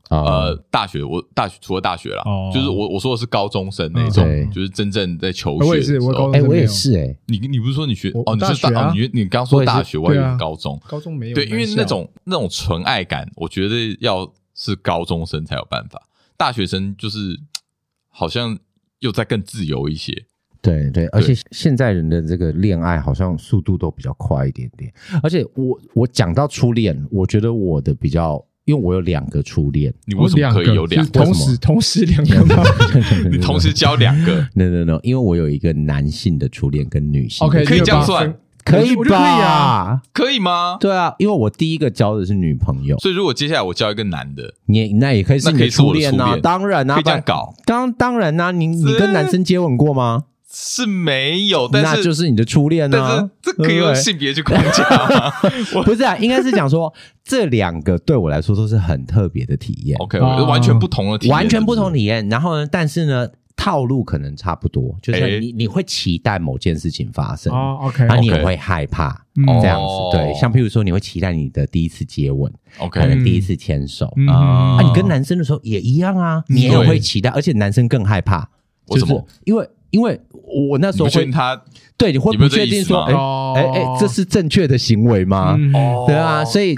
呃，大学我大学除了大学啦，就是我我说的是高中生那种，就是真正在求学的时候。哎，我也是哎，你你不是说你学哦？你是大你你刚说大学，我以为高中，高中没有。对，因为那种那种纯爱感，我觉得要是高中生才有办法。大学生就是好像又再更自由一些。对对，而且现在人的这个恋爱好像速度都比较快一点点。而且我我讲到初恋，我觉得我的比较。因为我有两个初恋，你为什么可以有两个？同时同时两个吗？你同时交两个？No No No，因为我有一个男性的初恋跟女性。OK，可以这样算，可以吧？可以吗？对啊，因为我第一个交的是女朋友，所以如果接下来我交一个男的，你那也可以是你的初恋啊，当然啊，可以这样搞。当当然啊，你你跟男生接吻过吗？是没有，但是那就是你的初恋呢、啊。这可以用性别去框架吗？不是啊，应该是讲说这两个对我来说都是很特别的体验。OK，我觉得完全不同的体验，完全不同体验。然后呢，但是呢，套路可能差不多，就是你你会期待某件事情发生哦 OK，那你也会害怕这样子。对，像譬如说，你会期待你的第一次接吻，OK，可能第一次牵手啊。你跟男生的时候也一样啊，你也会期待，而且男生更害怕，为什么？因为。因为我那时候会，他对你会不确定说，哎哎哎，这是正确的行为吗？哦，对啊，所以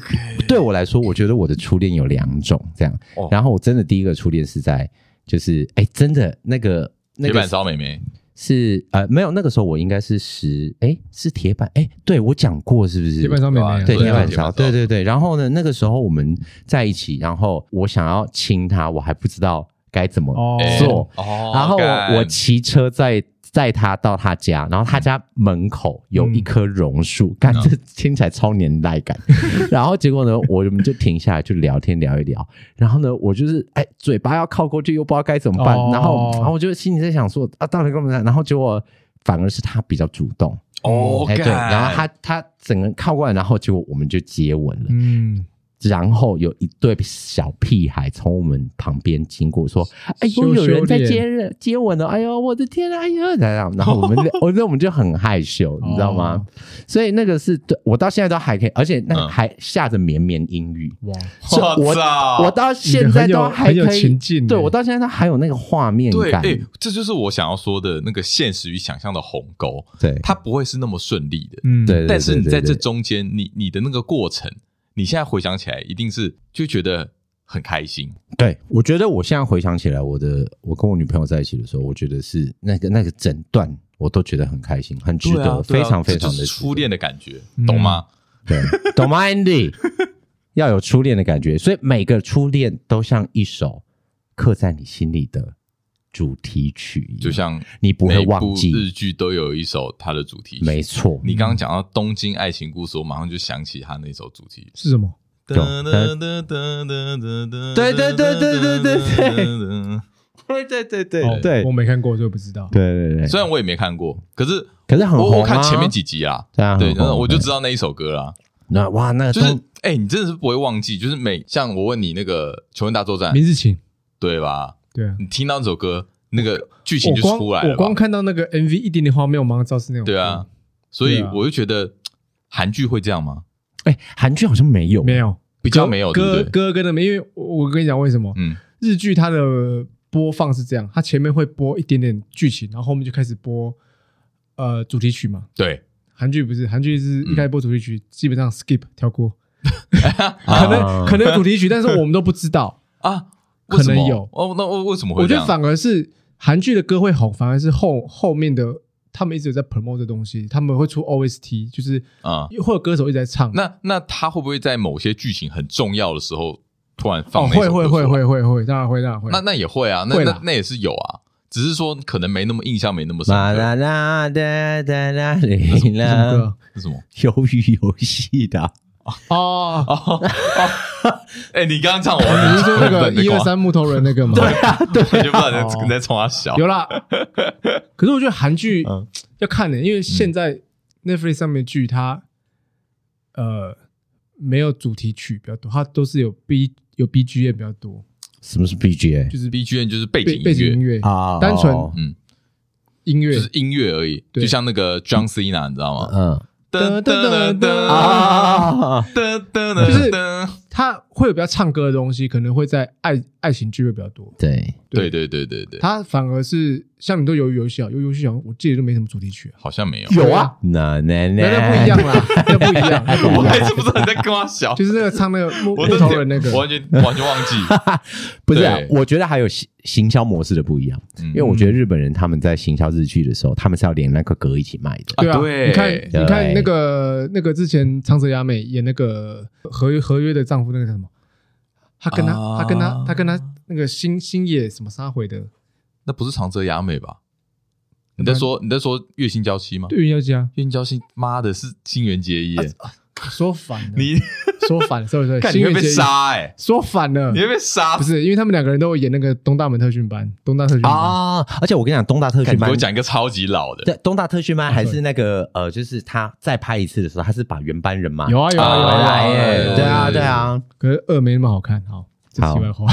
对我来说，我觉得我的初恋有两种这样。然后我真的第一个初恋是在，就是哎，真的那个铁板烧妹妹是呃没有，那个时候我应该是十哎是铁板哎，对我讲过是不是？铁板烧妹妹对铁板烧，对对对。然后呢，那个时候我们在一起，然后我想要亲她，我还不知道。该怎么做？然后我我骑车在载他到他家，然后他家门口有一棵榕树，感觉听起来超年代感。然后结果呢，我们就停下来就聊天聊一聊。然后呢，我就是哎，嘴巴要靠过去，又不知道该怎么办。然后然后我就心里在想说啊，到底该怎么办？然后结果反而是他比较主动哦，哎对，然后他他整个靠过来，然后结果我们就接吻了。嗯。然后有一对小屁孩从我们旁边经过，说：“哎呦，有人在接人接吻了！哎呦，我的天啊！哎呦，这样。”然后 我们，我觉得我们就很害羞，你知道吗？所以那个是对我到现在都还可以，而且那还下着绵绵阴雨。哇！我我到现在都还可以，对我到现在都还有那个画面感。对，这就是我想要说的那个现实与想象的鸿沟。对，它不会是那么顺利的。嗯，对。但是你在这中间，你你的那个过程。你现在回想起来，一定是就觉得很开心。对，我觉得我现在回想起来，我的我跟我女朋友在一起的时候，我觉得是那个那个整段，我都觉得很开心，很值得，啊啊、非常非常的初恋的感觉，懂吗？对，懂吗，Andy？要有初恋的感觉，所以每个初恋都像一首刻在你心里的。主题曲就像你不会忘记，日剧都有一首它的主题曲，没错。你刚刚讲到东京爱情故事，我马上就想起它那首主题曲。是什么？对对对对对对对对对对对。对对，我没看过，就不知道。对对对，虽然我也没看过，可是可是很红，我看前面几集啊，对，然后我就知道那一首歌了。那哇，那就是哎，你真的是不会忘记，就是每像我问你那个《求婚大作战》，明日情，对吧？对啊，你听到这首歌，那个剧情就出来了。我光看到那个 MV 一点点画面，我马上知道是那种。对啊，所以我就觉得韩剧会这样吗？哎，韩剧好像没有，没有，比较没有。歌歌跟的没，因为我跟你讲为什么？嗯，日剧它的播放是这样，它前面会播一点点剧情，然后后面就开始播呃主题曲嘛。对，韩剧不是，韩剧是一开始播主题曲，基本上 skip 跳过，可能可能有主题曲，但是我们都不知道 啊。可能有哦，那为为什么会？我觉得反而是韩剧的歌会红，反而是后后面的他们一直有在 promote 的东西，他们会出 OST，就是啊，或者歌手一直在唱。那那他会不会在某些剧情很重要的时候突然放？会会会会会会，当然会当然会。那那也会啊，那那那也是有啊，只是说可能没那么印象，没那么深。啦啦哒哒啦啦啦，是什么？鱿鱼游戏的。哦哦哦！哎，你刚刚唱我，你是说那个一二三木头人那个吗？对啊，对，我就不知道你在冲他笑。有啦，可是我觉得韩剧要看的，因为现在 Netflix 上面剧它呃没有主题曲比较多，它都是有 B 有 BGM 比较多。什么是 BGM？就是 BGM 就是背景背景音乐啊，单纯嗯音乐就是音乐而已，就像那个 John Cena，你知道吗？嗯。噔噔噔噔啊！噔噔噔，就是他会有比较唱歌的东西，可能会在爱爱情剧会比较多。对。对对。对对对，他反而是像你都鱿鱼游戏啊，鱿鱼游戏好像我记得就没什么主题曲，好像没有。有啊，那那那。那不一样啦，那不一样。我还是不知道你在跟我笑，就是那个唱那个木木头人那个，完全完全忘记。不是，我觉得还有行行销模式的不一样，因为我觉得日本人他们在行销日剧的时候，他们是要连那个歌一起卖的。对啊，你看你看那个那个之前长泽雅美演那个合约合约的丈夫那个叫什么？他跟他他跟他他跟他那个星星野什么杀回的？那不是长泽雅美吧？你在说你在说月薪娇妻吗？对，月薪娇妻啊，月薪娇妻，妈的是新垣结衣耶！说反了，你说反了，是不是？你会被杀哎！说反了，你会被杀？不是，因为他们两个人都有演那个东大门特训班，东大特训班啊！而且我跟你讲，东大特训班，我讲一个超级老的，对，东大特训班还是那个呃，就是他再拍一次的时候，他是把原班人马有啊有啊有啊，对啊对啊，可是二没那么好看，好，好，题外话。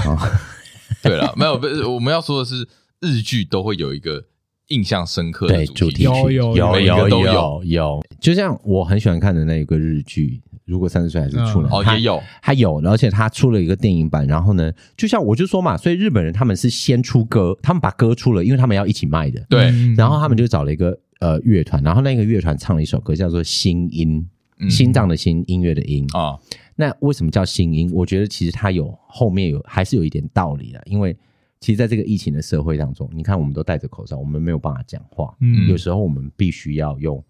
对了，没有，不是我们要说的是，日剧都会有一个印象深刻的主题曲，有有有有有有，就像我很喜欢看的那一个日剧。如果三十岁还是处男，哦，也有，他有，而且他出了一个电影版。然后呢，就像我就说嘛，所以日本人他们是先出歌，他们把歌出了，因为他们要一起卖的。对，然后他们就找了一个呃乐团，然后那个乐团唱了一首歌，叫做《心音》，心脏的心，音乐的音啊。那为什么叫心音？我觉得其实它有后面有还是有一点道理的，因为其实在这个疫情的社会当中，你看我们都戴着口罩，我们没有办法讲话，嗯，有时候我们必须要用。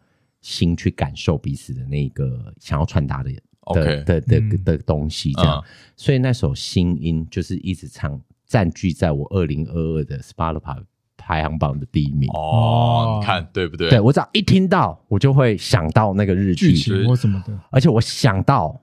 心去感受彼此的那个想要传达的 Okay, 的的的的东西，这样，嗯、所以那首新音就是一直唱，占据在我二零二二的 Spotify 排行榜的第一名。哦，你看对不对？对，我只要一听到，我就会想到那个日剧。剧情或什么的，而且我想到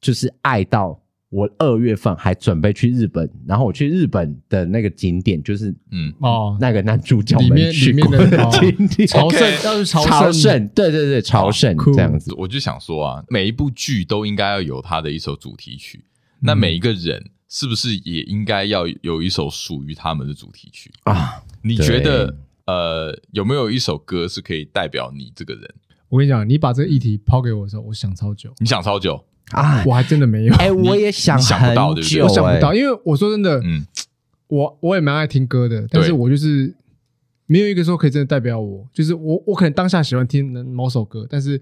就是爱到我二月份还准备去日本，然后我去日本的那个景点就是嗯哦，那个男主角里们去过的景点，朝圣，要是朝圣，对对对，朝圣这样子。我就想说啊，每一部剧都应该要有他的一首主题曲，那每一个人是不是也应该要有一首属于他们的主题曲啊？你觉得呃，有没有一首歌是可以代表你这个人？我跟你讲，你把这个议题抛给我的时候，我想超久。你想超久啊？我还真的没有。哎，我也想想不到，对不对？我想不到，因为我说真的，嗯，我我也蛮爱听歌的，但是我就是没有一个说可以真的代表我。就是我我可能当下喜欢听某首歌，但是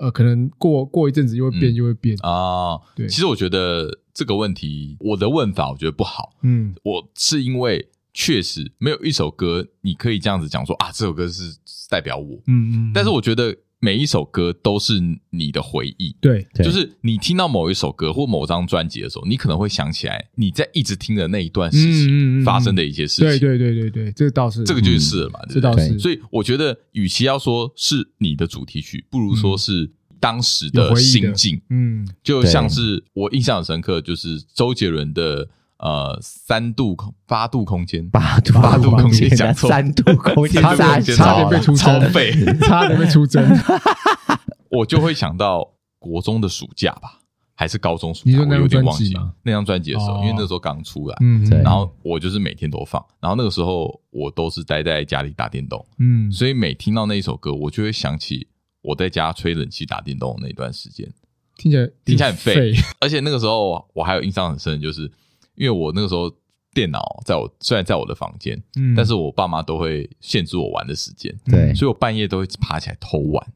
呃，可能过过一阵子又会变，又会变啊。对，其实我觉得这个问题，我的问法我觉得不好。嗯，我是因为确实没有一首歌你可以这样子讲说啊，这首歌是代表我。嗯嗯，但是我觉得。每一首歌都是你的回忆，对，就是你听到某一首歌或某张专辑的时候，你可能会想起来你在一直听的那一段事情发生的一些事情。对对对对对，这个倒是，这个就是了嘛，这倒是。所以我觉得，与其要说是你的主题曲，不如说是当时的心境。嗯，就像是我印象很深刻，就是周杰伦的。呃，三度空八度空间，八度八度空间讲错，三度空间，差差点被出超费，差点被出征。我就会想到国中的暑假吧，还是高中暑假，我有点忘记那张专辑的时候，因为那时候刚出来，嗯，然后我就是每天都放，然后那个时候我都是待在家里打电动，嗯，所以每听到那一首歌，我就会想起我在家吹冷气打电动的那段时间，听起来听起来很废，而且那个时候我还有印象很深，就是。因为我那个时候电脑在我虽然在我的房间，嗯，但是我爸妈都会限制我玩的时间，对，所以我半夜都会爬起来偷玩，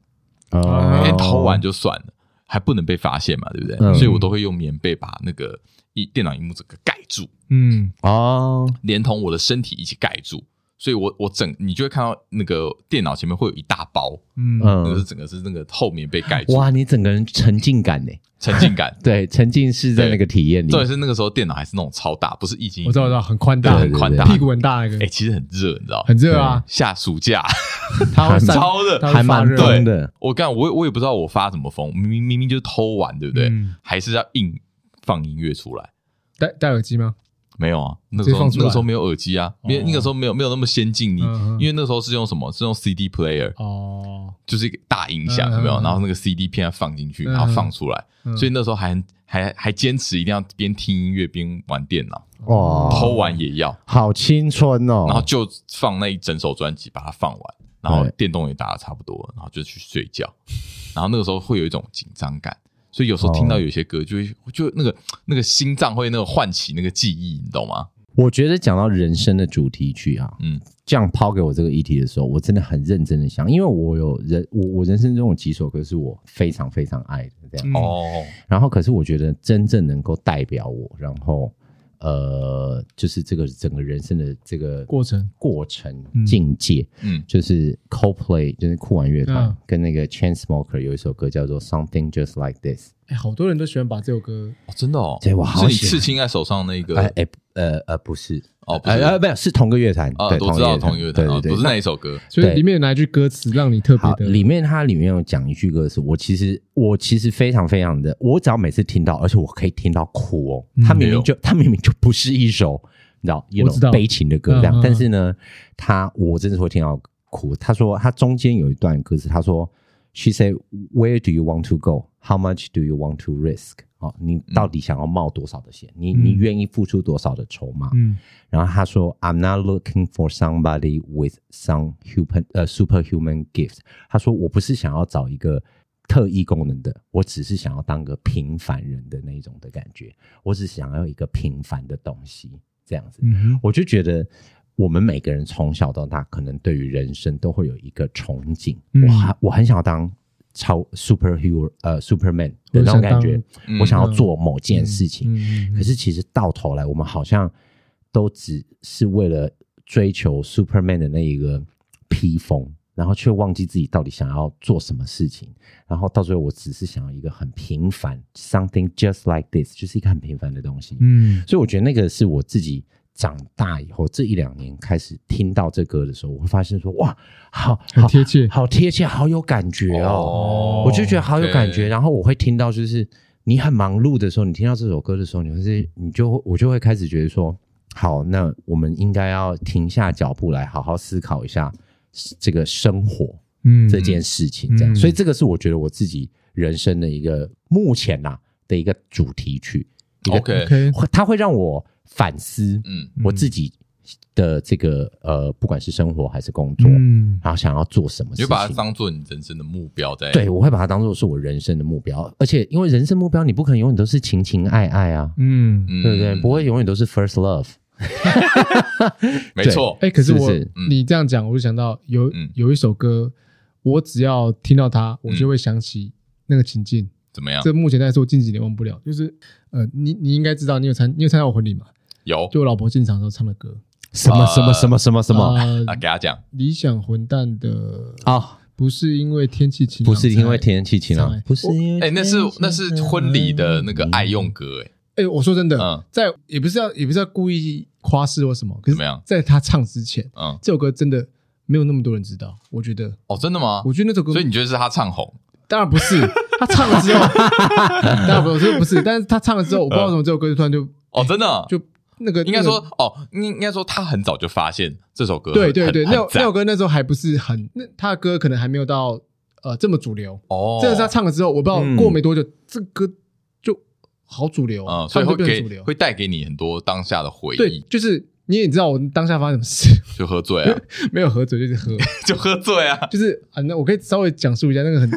哦，欸，偷玩就算了，还不能被发现嘛，对不对？嗯，所以我都会用棉被把那个一电脑荧幕整个盖住，嗯，哦，连同我的身体一起盖住。所以我，我我整你就会看到那个电脑前面会有一大包，嗯，那个是整个是那个后面被盖住。哇，你整个人沉浸感呢？沉浸感，对，沉浸式在那个体验里。重点是那个时候电脑还是那种超大，不是液晶，我知道，知道，很宽大，很宽大，屁股很大那个。哎，其实很热，你知道？很热啊！下暑假，它 超热，还蛮热的。我刚我我也不知道我发什么疯，明明明明就是偷玩，对不对？还是要硬放音乐出来，戴戴耳机吗？没有啊，那个时候那个时候没有耳机啊，因为那个时候没有没有那么先进。你因为那时候是用什么？是用 CD player 哦，就是一个大音响，有没有？然后那个 CD 片放进去，然后放出来。所以那时候还还还坚持一定要边听音乐边玩电脑。哇，偷玩也要，好青春哦！然后就放那一整首专辑，把它放完，然后电动也打的差不多，然后就去睡觉。然后那个时候会有一种紧张感。所以有时候听到有些歌，就会就那个那个心脏会那个唤起那个记忆，你懂吗？我觉得讲到人生的主题曲啊，嗯，这样抛给我这个议题的时候，我真的很认真的想，因为我有人我我人生中有几首歌是我非常非常爱的这样哦，然后可是我觉得真正能够代表我，然后。呃，就是这个整个人生的这个过程、过程、境界，嗯，就是 Coldplay，就是酷玩乐团跟那个 Chainsmokers 有一首歌叫做 Something Just Like This。哎，好多人都喜欢把这首歌，真的哦，对，我好喜欢。是你刺青在手上那个？哎哎，呃呃，不是。哦，呃呃，没有，是同个乐团，对，都知道同一个乐团，对对，不是那一首歌，所以里面有哪一句歌词让你特别的？里面它里面有讲一句歌词，我其实我其实非常非常的，我只要每次听到，而且我可以听到哭哦。它明明就 它明明就不是一首你知道一种悲情的歌这样，但是呢，他我真的会听到哭。他说他中间有一段歌词，他说：“She said, Where do you want to go? How much do you want to risk?” 哦，你到底想要冒多少的险？嗯、你你愿意付出多少的筹码？嗯，然后他说：“I'm not looking for somebody with some human 呃、uh, superhuman gifts。”他说：“我不是想要找一个特异功能的，我只是想要当个平凡人的那种的感觉。我只想要一个平凡的东西，这样子。嗯”我就觉得我们每个人从小到大，可能对于人生都会有一个憧憬。嗯、我我很想要当。超 superhero 呃，Superman 的那种感觉，我想要做某件事情，可是其实到头来，我们好像都只是为了追求 Superman 的那一个披风，然后却忘记自己到底想要做什么事情。然后到最后，我只是想要一个很平凡，something just like this，就是一个很平凡的东西。嗯，所以我觉得那个是我自己。长大以后，这一两年开始听到这歌的时候，我会发现说：“哇，好，好贴切，好贴切，好有感觉哦！”哦我就觉得好有感觉。然后我会听到，就是。你很忙碌的时候，你听到这首歌的时候，你会是，你就我就会开始觉得说，好，那我们应该要停下脚步来好好思考一下这个生活，嗯，这件事情这样。嗯、所以这个是我觉得我自己人生的一个目前呐、啊、的一个主题曲。OK，它会让我反思，嗯，我自己。的这个呃，不管是生活还是工作，嗯，然后想要做什么事情，你就把它当做你人生的目标在。对，我会把它当做是我人生的目标，而且因为人生目标，你不可能永远都是情情爱爱啊，嗯，对不对？不会永远都是 first love。没错，哎，可是我你这样讲，我就想到有有一首歌，我只要听到它，我就会想起那个情境。怎么样？这目前来说，近几年忘不了。就是呃，你你应该知道，你有参你有参加我婚礼吗？有，就我老婆进场的时候唱的歌。什么什么什么什么什么啊？给他讲理想混蛋的啊，不是因为天气晴朗，不是因为天气晴朗，不是因为哎，那是那是婚礼的那个爱用歌哎哎，我说真的，在也不是要也不是要故意夸饰或什么，可是在他唱之前，嗯，这首歌真的没有那么多人知道，我觉得哦，真的吗？我觉得那首歌，所以你觉得是他唱红？当然不是，他唱了之后，大家不是，不是，但是他唱了之后，我不知道为什么这首歌就突然就哦，真的就。那个应该说哦，应应该说他很早就发现这首歌。对对对，那那首歌那时候还不是很，那他的歌可能还没有到呃这么主流哦。这个是他唱了之后，我不知道过没多久，这歌就好主流啊，所以会给会带给你很多当下的回忆。对，就是。你也知道我当下发生什么事，就喝醉啊？没有喝醉，就是喝，就喝醉啊。就是啊，那我可以稍微讲述一下，那个很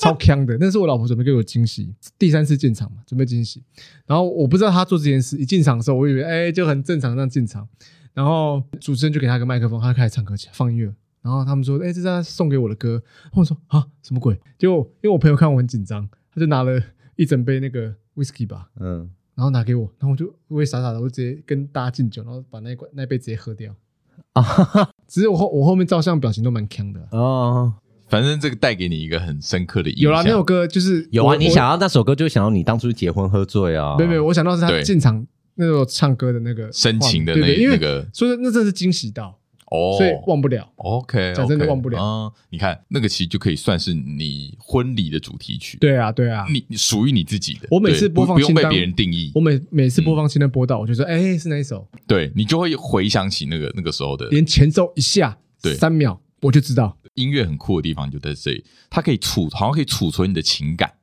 超锵的，那是我老婆准备给我惊喜，第三次进场嘛，准备惊喜。然后我不知道她做这件事，一进场的时候，我以为哎就很正常这样进场。然后主持人就给他个麦克风，她就开始唱歌起来，放音乐。然后他们说，哎，这是他送给我的歌。我说啊，什么鬼？结果因为我朋友看我很紧张，他就拿了一整杯那个 whisky 吧，嗯。然后拿给我，然后我就我也傻傻的，我直接跟大家敬酒，然后把那罐那杯直接喝掉。啊，只是我后我后面照相表情都蛮强的哦。反正这个带给你一个很深刻的印象。有啊，那首歌就是有啊，你想到那首歌，就想到你当初结婚喝醉啊。没有没有，我想到是他进场那时候唱歌的那个深情的那那个，所以那真是惊喜到。哦，所以忘不了。OK，讲真的忘不了啊！你看那个其实就可以算是你婚礼的主题曲。对啊，对啊，你属于你自己的。我每次播放不用被别人定义。我每每次播放清单播到，我就说，哎，是哪一首？对，你就会回想起那个那个时候的。连前奏一下，对，三秒我就知道。音乐很酷的地方就在这里，它可以储，好像可以储存你的情感。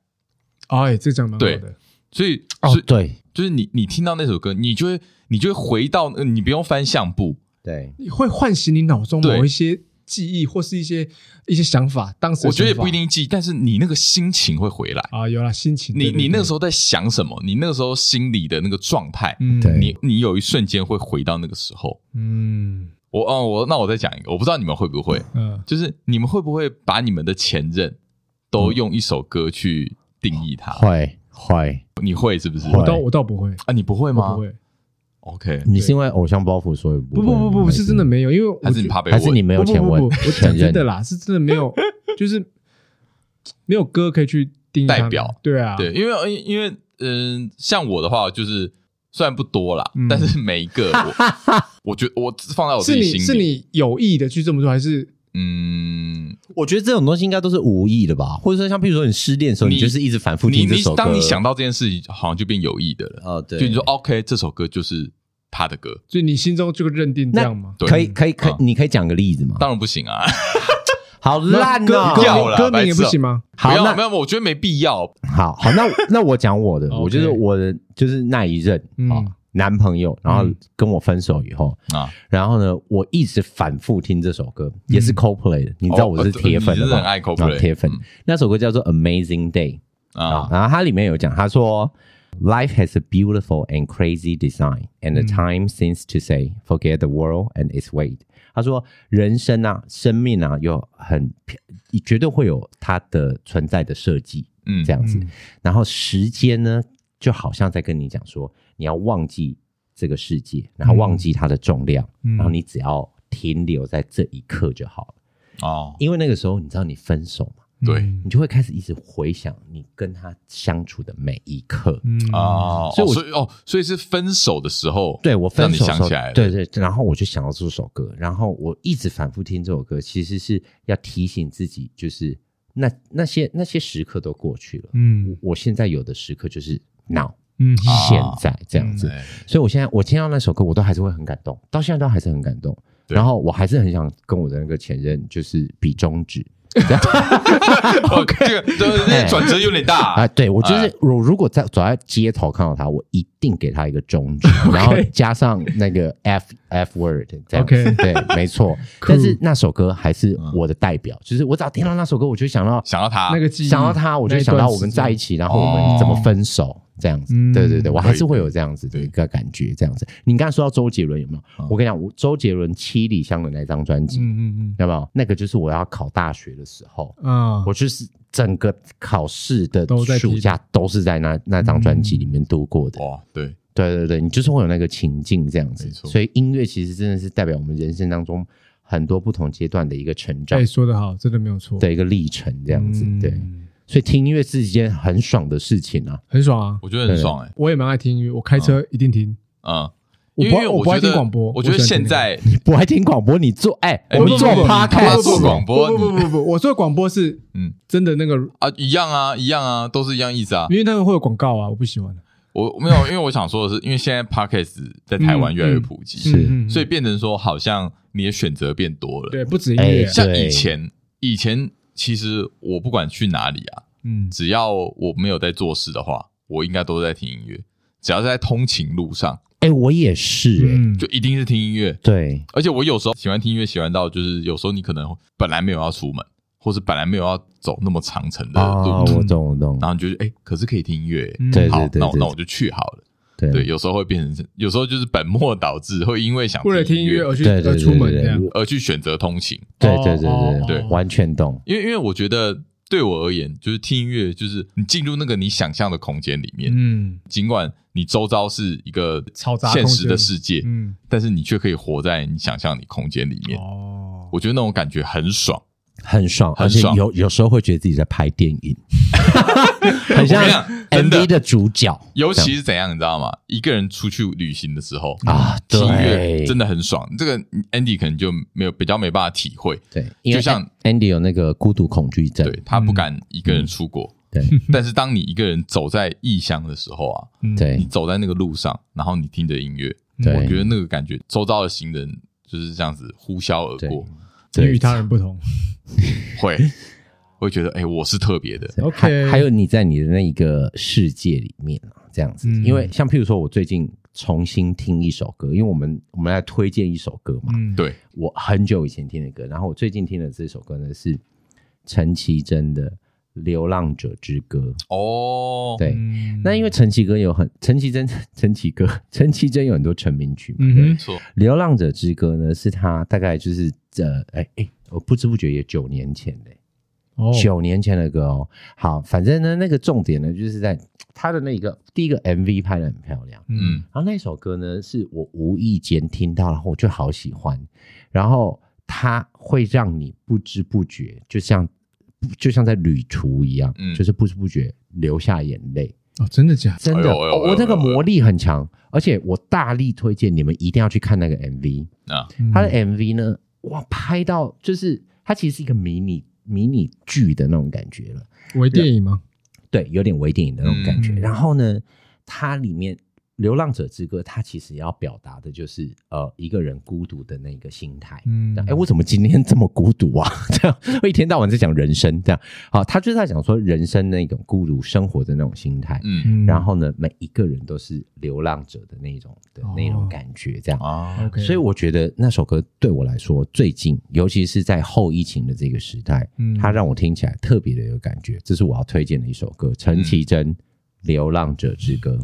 哎，这讲蛮好的。所以，哦，对，就是你你听到那首歌，你就会你就会回到，你不用翻相簿。对，你会唤醒你脑中某一些记忆，或是一些一些想法。当时我觉得也不一定记，但是你那个心情会回来啊。有了心情，你你那个时候在想什么？你那个时候心里的那个状态，你你有一瞬间会回到那个时候。嗯，我哦我那我再讲一个，我不知道你们会不会，嗯，就是你们会不会把你们的前任都用一首歌去定义他？会会，你会是不是？我倒我倒不会啊，你不会吗？不会。OK，你是因为偶像包袱，所以不不不不不是真的没有，因为还是你怕被还是你没有前问？我讲真的啦，是真的没有，就是没有歌可以去定义代表。对啊，对，因为因为嗯，像我的话，就是虽然不多啦，但是每一个 我我觉得我放在我自己心里，是你有意的去这么做，还是？嗯，我觉得这种东西应该都是无意的吧，或者说像比如说你失恋的时候，你就是一直反复听这首歌，当你想到这件事情，好像就变有意的了。哦，对，就你说 OK，这首歌就是他的歌，所以你心中就认定这样吗？可以，可以，可以，你可以讲个例子吗？当然不行啊，好烂哦，歌名也不行吗？好，那没有，我觉得没必要。好好，那 那我讲我的，我就是我的就是那一任啊。男朋友，然后跟我分手以后啊，然后呢，我一直反复听这首歌，也是 Coldplay 的，你知道我是铁粉的吗？爱 Coldplay 铁粉。那首歌叫做 Amazing Day 啊，然后它里面有讲，他说 Life has a beautiful and crazy design, and the time seems to say forget the world and its weight。他说人生啊，生命啊，有很绝对会有它的存在的设计，嗯，这样子。然后时间呢，就好像在跟你讲说。你要忘记这个世界，然后忘记它的重量，嗯、然后你只要停留在这一刻就好了。哦，因为那个时候你知道你分手嘛，对，你就会开始一直回想你跟他相处的每一刻。嗯哦，所以我所以哦，所以是分手的时候，对我分手想起来了，对对，然后我就想到这首歌，然后我一直反复听这首歌，其实是要提醒自己，就是那那些那些时刻都过去了。嗯，我现在有的时刻就是 now，嗯，现在这样子。所以我现在我听到那首歌，我都还是会很感动，到现在都还是很感动。然后我还是很想跟我的那个前任，就是比中指。OK，这个这转折有点大。啊！对，我就是我如果在走在街头看到他，我一定给他一个中指，然后加上那个 F F word，这样。子，对，没错。但是那首歌还是我的代表，就是我只要听到那首歌，我就想到想到他。那个想到他，我就想到我们在一起，然后我们怎么分手。这样子，对对对，我还是会有这样子的一个感觉。这样子，你刚才说到周杰伦有没有？我跟你讲，我周杰伦《七里香》的那张专辑，嗯嗯嗯，有没有？那个就是我要考大学的时候，嗯，我就是整个考试的暑假都是在那那张专辑里面度过的。哇，对对对对，你就是会有那个情境这样子。所以音乐其实真的是代表我们人生当中很多不同阶段的一个成长。哎，说得好，真的没有错的一个历程，这样子，对。所以听音乐是一件很爽的事情啊，很爽啊，我觉得很爽哎，我也蛮爱听音乐，我开车一定听，嗯，因为我不爱听广播，我觉得现在你不爱听广播，你做哎，我们做 podcast 做广播，不不不不，我做广播是嗯，真的那个啊，一样啊，一样啊，都是一样意思啊，因为那个会有广告啊，我不喜欢，我没有，因为我想说的是，因为现在 podcast 在台湾越来越普及，是，所以变成说好像你的选择变多了，对，不止音乐，像以前，以前其实我不管去哪里啊。嗯，只要我没有在做事的话，我应该都在听音乐。只要是在通勤路上，哎，我也是，哎，就一定是听音乐。对，而且我有时候喜欢听音乐，喜欢到就是有时候你可能本来没有要出门，或是本来没有要走那么长程的路，我懂我懂。然后你觉得哎，可是可以听音乐，对，好，那那我就去好了。对，有时候会变成，有时候就是本末倒置，会因为想为了听音乐而去而出门这样，而去选择通勤。对对对对对，完全懂。因为因为我觉得。对我而言，就是听音乐，就是你进入那个你想象的空间里面。嗯，尽管你周遭是一个现实的世界，嗯，但是你却可以活在你想象你空间里面。哦，我觉得那种感觉很爽。很爽，而且有有时候会觉得自己在拍电影，很像 MV 的主角。尤其是怎样，你知道吗？一个人出去旅行的时候啊，听音乐真的很爽。这个 Andy 可能就没有比较没办法体会。对，就像 Andy 有那个孤独恐惧症，对，他不敢一个人出国。对，但是当你一个人走在异乡的时候啊，对，你走在那个路上，然后你听着音乐，我觉得那个感觉，周遭的行人就是这样子呼啸而过。你与他人不同，会会觉得哎、欸，我是特别的。OK，还有你在你的那一个世界里面啊这样子。嗯、因为像譬如说，我最近重新听一首歌，因为我们我们来推荐一首歌嘛。嗯，对，我很久以前听的歌，然后我最近听的这首歌呢是陈绮贞的。流浪者之歌。哦，对，那因为陈绮歌有很陈绮贞 陈绮歌陈绮贞有很多成名曲嘛，没错。流浪者之歌呢，是他大概就是这哎哎，我不知不觉也九年前嘞，哦，九年前的歌哦。好，反正呢，那个重点呢，就是在他的那个第一个 MV 拍的很漂亮，嗯，然后那首歌呢，是我无意间听到，然后我就好喜欢，然后它会让你不知不觉，就像。就像在旅途一样，嗯，就是不知不觉流下眼泪哦，真的假的？真的，我那个魔力很强，而且我大力推荐你们一定要去看那个 MV 啊！他的 MV 呢，哇，拍到就是它其实是一个迷你迷你剧的那种感觉了，微电影吗？对，有点微电影的那种感觉。然后呢，它里面。《流浪者之歌》，它其实要表达的就是呃一个人孤独的那个心态。嗯，哎，我怎么今天这么孤独啊？这样，我一天到晚在讲人生，这样。好，他就是在讲说人生那种孤独生活的那种心态。嗯，然后呢，每一个人都是流浪者的那种的那种感觉，这样啊。OK，所以我觉得那首歌对我来说，最近尤其是在后疫情的这个时代，嗯，它让我听起来特别的有感觉。这是我要推荐的一首歌，陈绮贞《流浪者之歌》。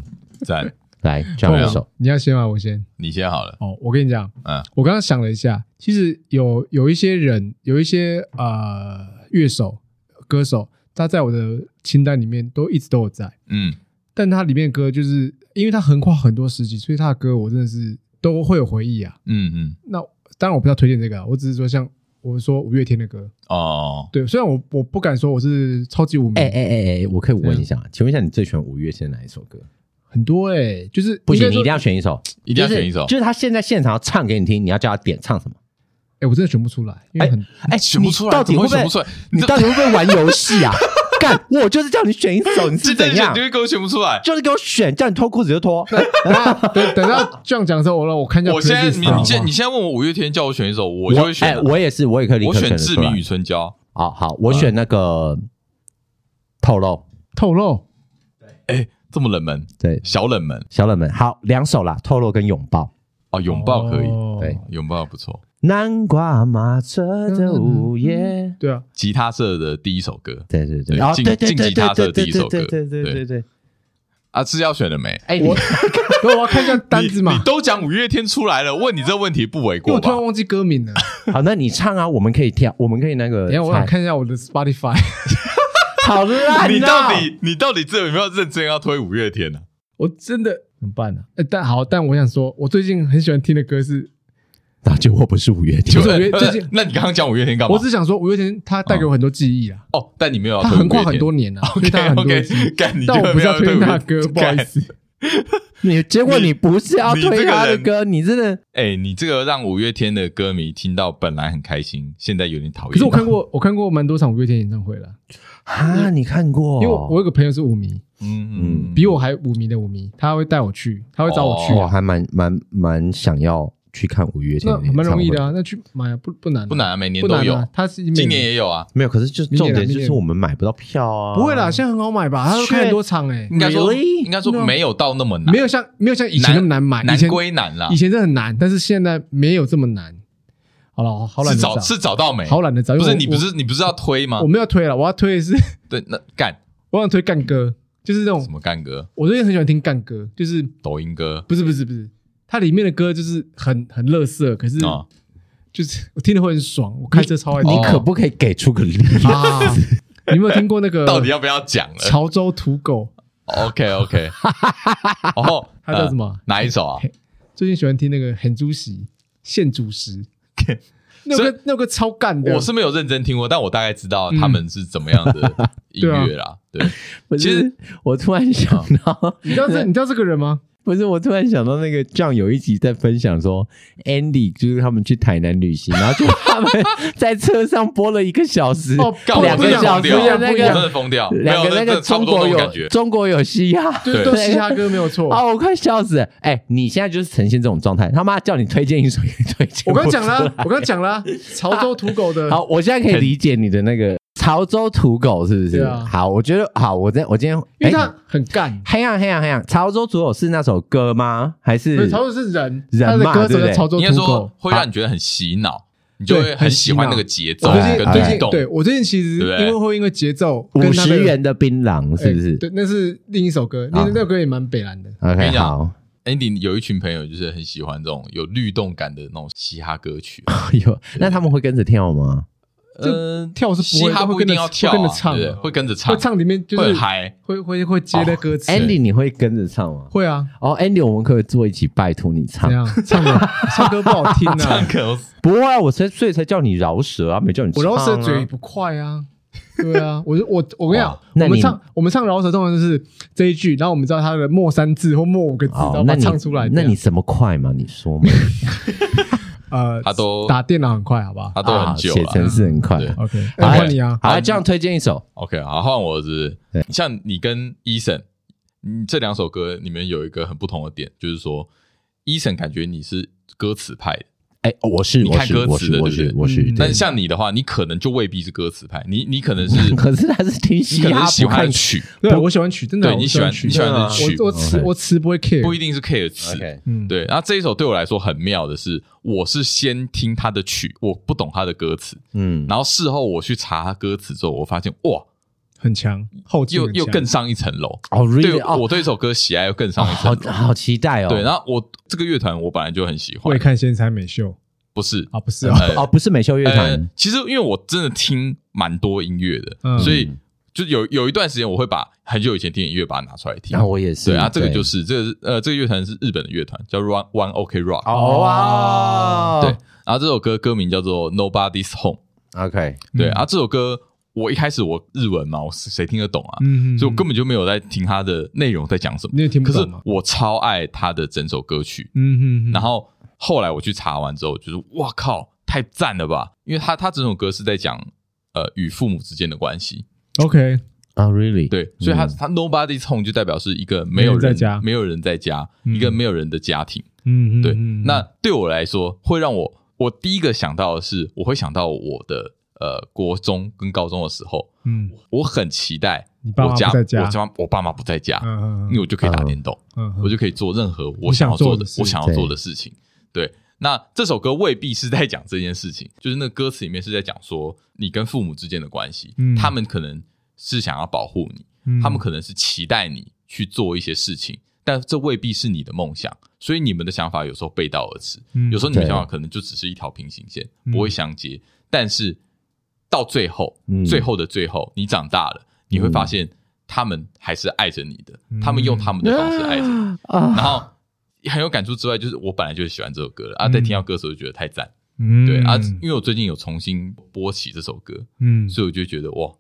在。来，讲一首，你要先吗？我先，你先好了。哦，我跟你讲，嗯，我刚刚想了一下，其实有有一些人，有一些呃乐手、歌手，他在我的清单里面都一直都有在，嗯，但他里面的歌就是因为他横跨很多时期，所以他的歌我真的是都会有回忆啊，嗯嗯。那当然我不要推荐这个，我只是说像我说五月天的歌。哦，对，虽然我我不敢说我是超级五迷，哎哎哎哎，我可以问一下，请问一下你最喜欢五月天哪一首歌？很多哎、欸，就是不行，你一定要选一首，一定要选一首，就是他现在现场要唱给你听，你要叫他点唱什么？哎，我真的选不出来，因为很哎，选不出来，到底会不出来？你到底会不会玩游戏啊？干，我就是叫你选一首，你是怎样？你会给我选不出来，就是给我选，叫你脱裤子就脱。等等到这样讲的时候，我让我看一下。我现在你你现你现在问我五月天叫我选一首，我就会选。我也是，我也可以。我选志明与春娇。好好，我选那个透露透露。对，哎，这么冷门，对，小冷门，小冷门。好，两首啦，透露跟拥抱。哦，拥抱可以，对，拥抱不错。南瓜马车的午夜，对啊，吉他社的第一首歌，对对对，进进吉他社的第一首歌，对对对对。啊，是要选了没？哎，我 我要看一下单子嘛。你都讲五月天出来了，问你这个问题不为过吧？我突然忘记歌名了。好，那你唱啊，我们可以跳，我们可以那个。等下我想看一下我的 Spotify。好烂，你到底你到底这有没有认真要推五月天呢？我真的怎么办呢？但好，但我想说，我最近很喜欢听的歌是。那就我不是五月天，不是五月 最近。那你刚刚讲五月天干嘛？我只想说五月天他带给我很多记忆啊。哦，但你没有，他横跨很多年啊。OK OK，但我不是要推他的歌，不好意思。你结果你不是要推他的歌，你真的哎，你这个让五月天的歌迷听到本来很开心，现在有点讨厌。可是我看过，我看过蛮多场五月天演唱会了。啊，你看过？因为我有个朋友是舞迷，嗯嗯，比我还舞迷的舞迷，他会带我去，他会找我去，我还蛮蛮蛮想要。去看五月天，那蛮容易的啊，那去买不不难，不难，每年都有。他是今年也有啊，没有。可是就重点就是我们买不到票啊。不会啦，现在很好买吧？他都开很多场哎。应该说，应该说没有到那么难，没有像没有像以前那么难买。难归难啦，以前真的很难，但是现在没有这么难。好了，好懒得找，是找到没？好懒得找，不是你不是你不是要推吗？我没有推了，我要推的是 对那干，我想推干歌，就是那种什么干歌？我最近很喜欢听干歌，就是抖音歌，不是不是不是。它里面的歌就是很很乐色，可是就是我听的会很爽。我开车超爱听。你可不可以给出个例子？你有没有听过那个？到底要不要讲了？潮州土狗。OK OK。然后它叫什么？哪一首啊？最近喜欢听那个很主席现主食。那个那个超干的。我是没有认真听过，但我大概知道他们是怎么样的 音乐啦。对，其实我突然想到，你知道这你知道这个人吗？不是，我突然想到那个 John 有一集在分享说，Andy 就是他们去台南旅行，然后就他们 在车上播了一个小时，两个小时的那个真的疯掉，两个那个中国有中国有嘻哈，对，都嘻哈歌没有错。啊，我快笑死！哎，你现在就是呈现这种状态，他妈叫你推荐一首也推荐。我刚讲了，我刚讲了，潮州土狗的。好，我现在可以理解你的那个。潮州土狗是不是？好，我觉得好。我在我今天，因为他很干，黑暗黑暗黑暗。潮州土狗是那首歌吗？还是潮州是人人嘛？对不对？潮州土狗会让你觉得很洗脑，你就会很喜欢那个节奏跟律动。对我最近其实因为会因为节奏，五十元的槟榔是不是？对，那是另一首歌，那那首歌也蛮北蓝的。OK，好。Andy 有一群朋友就是很喜欢这种有律动感的那种嘻哈歌曲。有，那他们会跟着跳吗？嗯，跳是不会，他不一定要跳，跟着唱，会跟着唱，会唱里面就是会嗨，会会会接的歌词。Andy，你会跟着唱吗？会啊。哦，Andy，我们可以坐一起，拜托你唱。唱的 唱歌不好听啊。唱歌不会啊，我才所以才叫你饶舌啊，没叫你唱。我饶舌嘴不快啊。对啊，我我我跟你讲，我们唱我们唱饶舌通常就是这一句，然后我们知道它的末三字或末五个字，然后把它唱出来。那你什么快嘛？你说嘛。呃，他都打电脑很快，好不好？他都很久了，写程式很快。OK，好换你啊，好，这样推荐一首。OK，好，换我是。像你跟 Eason，你这两首歌里面有一个很不同的点，就是说，Eason 感觉你是歌词派的。哎，我是，你看歌词的，我是，我是。但是像你的话，你可能就未必是歌词派，你你可能是，可是他是听喜欢喜欢曲，对，我喜欢曲，真的，对你喜欢曲，喜欢的曲，我词我词不会 care，不一定是 care 词，嗯，对。然后这一首对我来说很妙的是，我是先听他的曲，我不懂他的歌词，嗯，然后事后我去查他歌词之后，我发现哇。很强，后又又更上一层楼哦！对，我对这首歌喜爱又更上一层楼，好期待哦！对，然后我这个乐团我本来就很喜欢，会看先猜美秀，不是啊，不是哦，不是美秀乐团。其实因为我真的听蛮多音乐的，所以就有有一段时间我会把很久以前听的音乐把它拿出来听。那我也是，对啊，这个就是这个呃，这个乐团是日本的乐团，叫 One One OK Rock。哦哇，对，然后这首歌歌名叫做 Nobody's Home。OK，对，然后这首歌。我一开始我日文嘛，我谁听得懂啊？所以我根本就没有在听他的内容在讲什么。你也听不懂？可是我超爱他的整首歌曲。然后后来我去查完之后，就是哇靠，太赞了吧！因为他他整首歌是在讲呃与父母之间的关系。OK 啊、oh,，Really？对，所以他、嗯、他 Nobody's Home 就代表是一个没有人在家，没有人在家，嗯、一个没有人的家庭。嗯，对。那对我来说，会让我我第一个想到的是，我会想到我的呃国中跟高中的时候，嗯，我很期待我家我家我爸妈不在家，嗯嗯，因为我就可以打电动，嗯，我就可以做任何我想要做的我想要做的事情，对。那这首歌未必是在讲这件事情，就是那歌词里面是在讲说你跟父母之间的关系，嗯，他们可能是想要保护你，嗯，他们可能是期待你去做一些事情，但这未必是你的梦想，所以你们的想法有时候背道而驰，嗯，有时候你们想法可能就只是一条平行线，不会相接，但是到最后，最后的最后，你长大了，你会发现他们还是爱着你的，他们用他们的方式爱着你，然后。很有感触之外，就是我本来就是喜欢这首歌的啊，在听到歌的时候就觉得太赞，嗯，对啊，因为我最近有重新播起这首歌，嗯，所以我就觉得哇，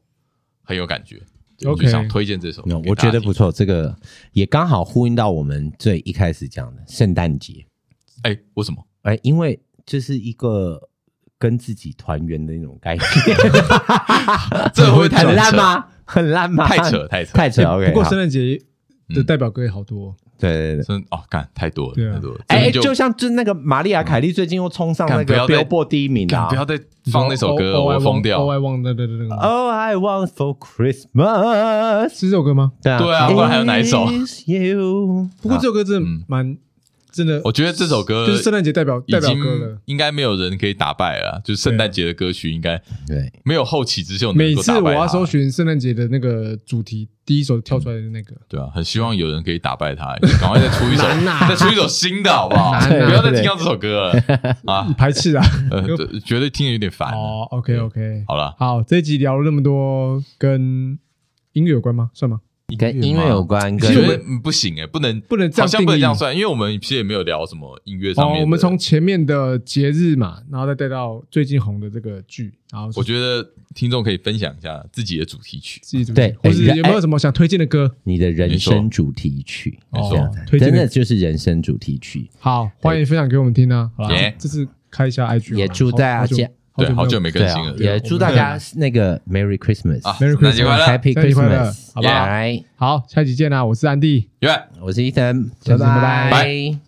很有感觉，我就想推荐这首歌。我觉得不错，这个也刚好呼应到我们最一开始讲的圣诞节。哎，为什么？哎，因为这是一个跟自己团圆的那种概念，这会太烂吗？很烂吗？太扯，太扯，太扯。OK，不过圣诞节的代表歌也好多。对对对，真哦，干太多了，太多了。哎，就像就那个玛丽亚凯莉最近又冲上那个 Billboard 第一名啊！不要再放那首歌，我疯掉。Oh I want，对对对对。Oh I want for Christmas 是这首歌吗？对啊，对啊，不然还有哪一首？不过这首歌真的蛮。真的，我觉得这首歌就是圣诞节代表代表歌了，应该没有人可以打败了。就是圣诞节的歌曲，应该对没有后起之秀。每次我要搜寻圣诞节的那个主题，第一首跳出来的那个，对啊，很希望有人可以打败他，赶快再出一首，再出一首新的好不好？不要再听到这首歌了 啊！排斥啊，觉得听着有点烦。哦，OK OK，好了，好，这一集聊了那么多，跟音乐有关吗？算吗？跟音乐有关，其实我们不行哎，不能不能这样，好像不能这样算，因为我们其实也没有聊什么音乐上面。我们从前面的节日嘛，然后再带到最近红的这个剧，然后我觉得听众可以分享一下自己的主题曲，自己主题曲，或是有没有什么想推荐的歌？你的人生主题曲，没错，真的就是人生主题曲。好，欢迎分享给我们听啊！好，这次开一下 IG，也祝大家。对，好久没更新了，也祝大家那个 Merry Christmas，Merry Christmas，Happy Christmas，好不好？好，下期见啦！我是安迪，约，我是伊森，拜拜。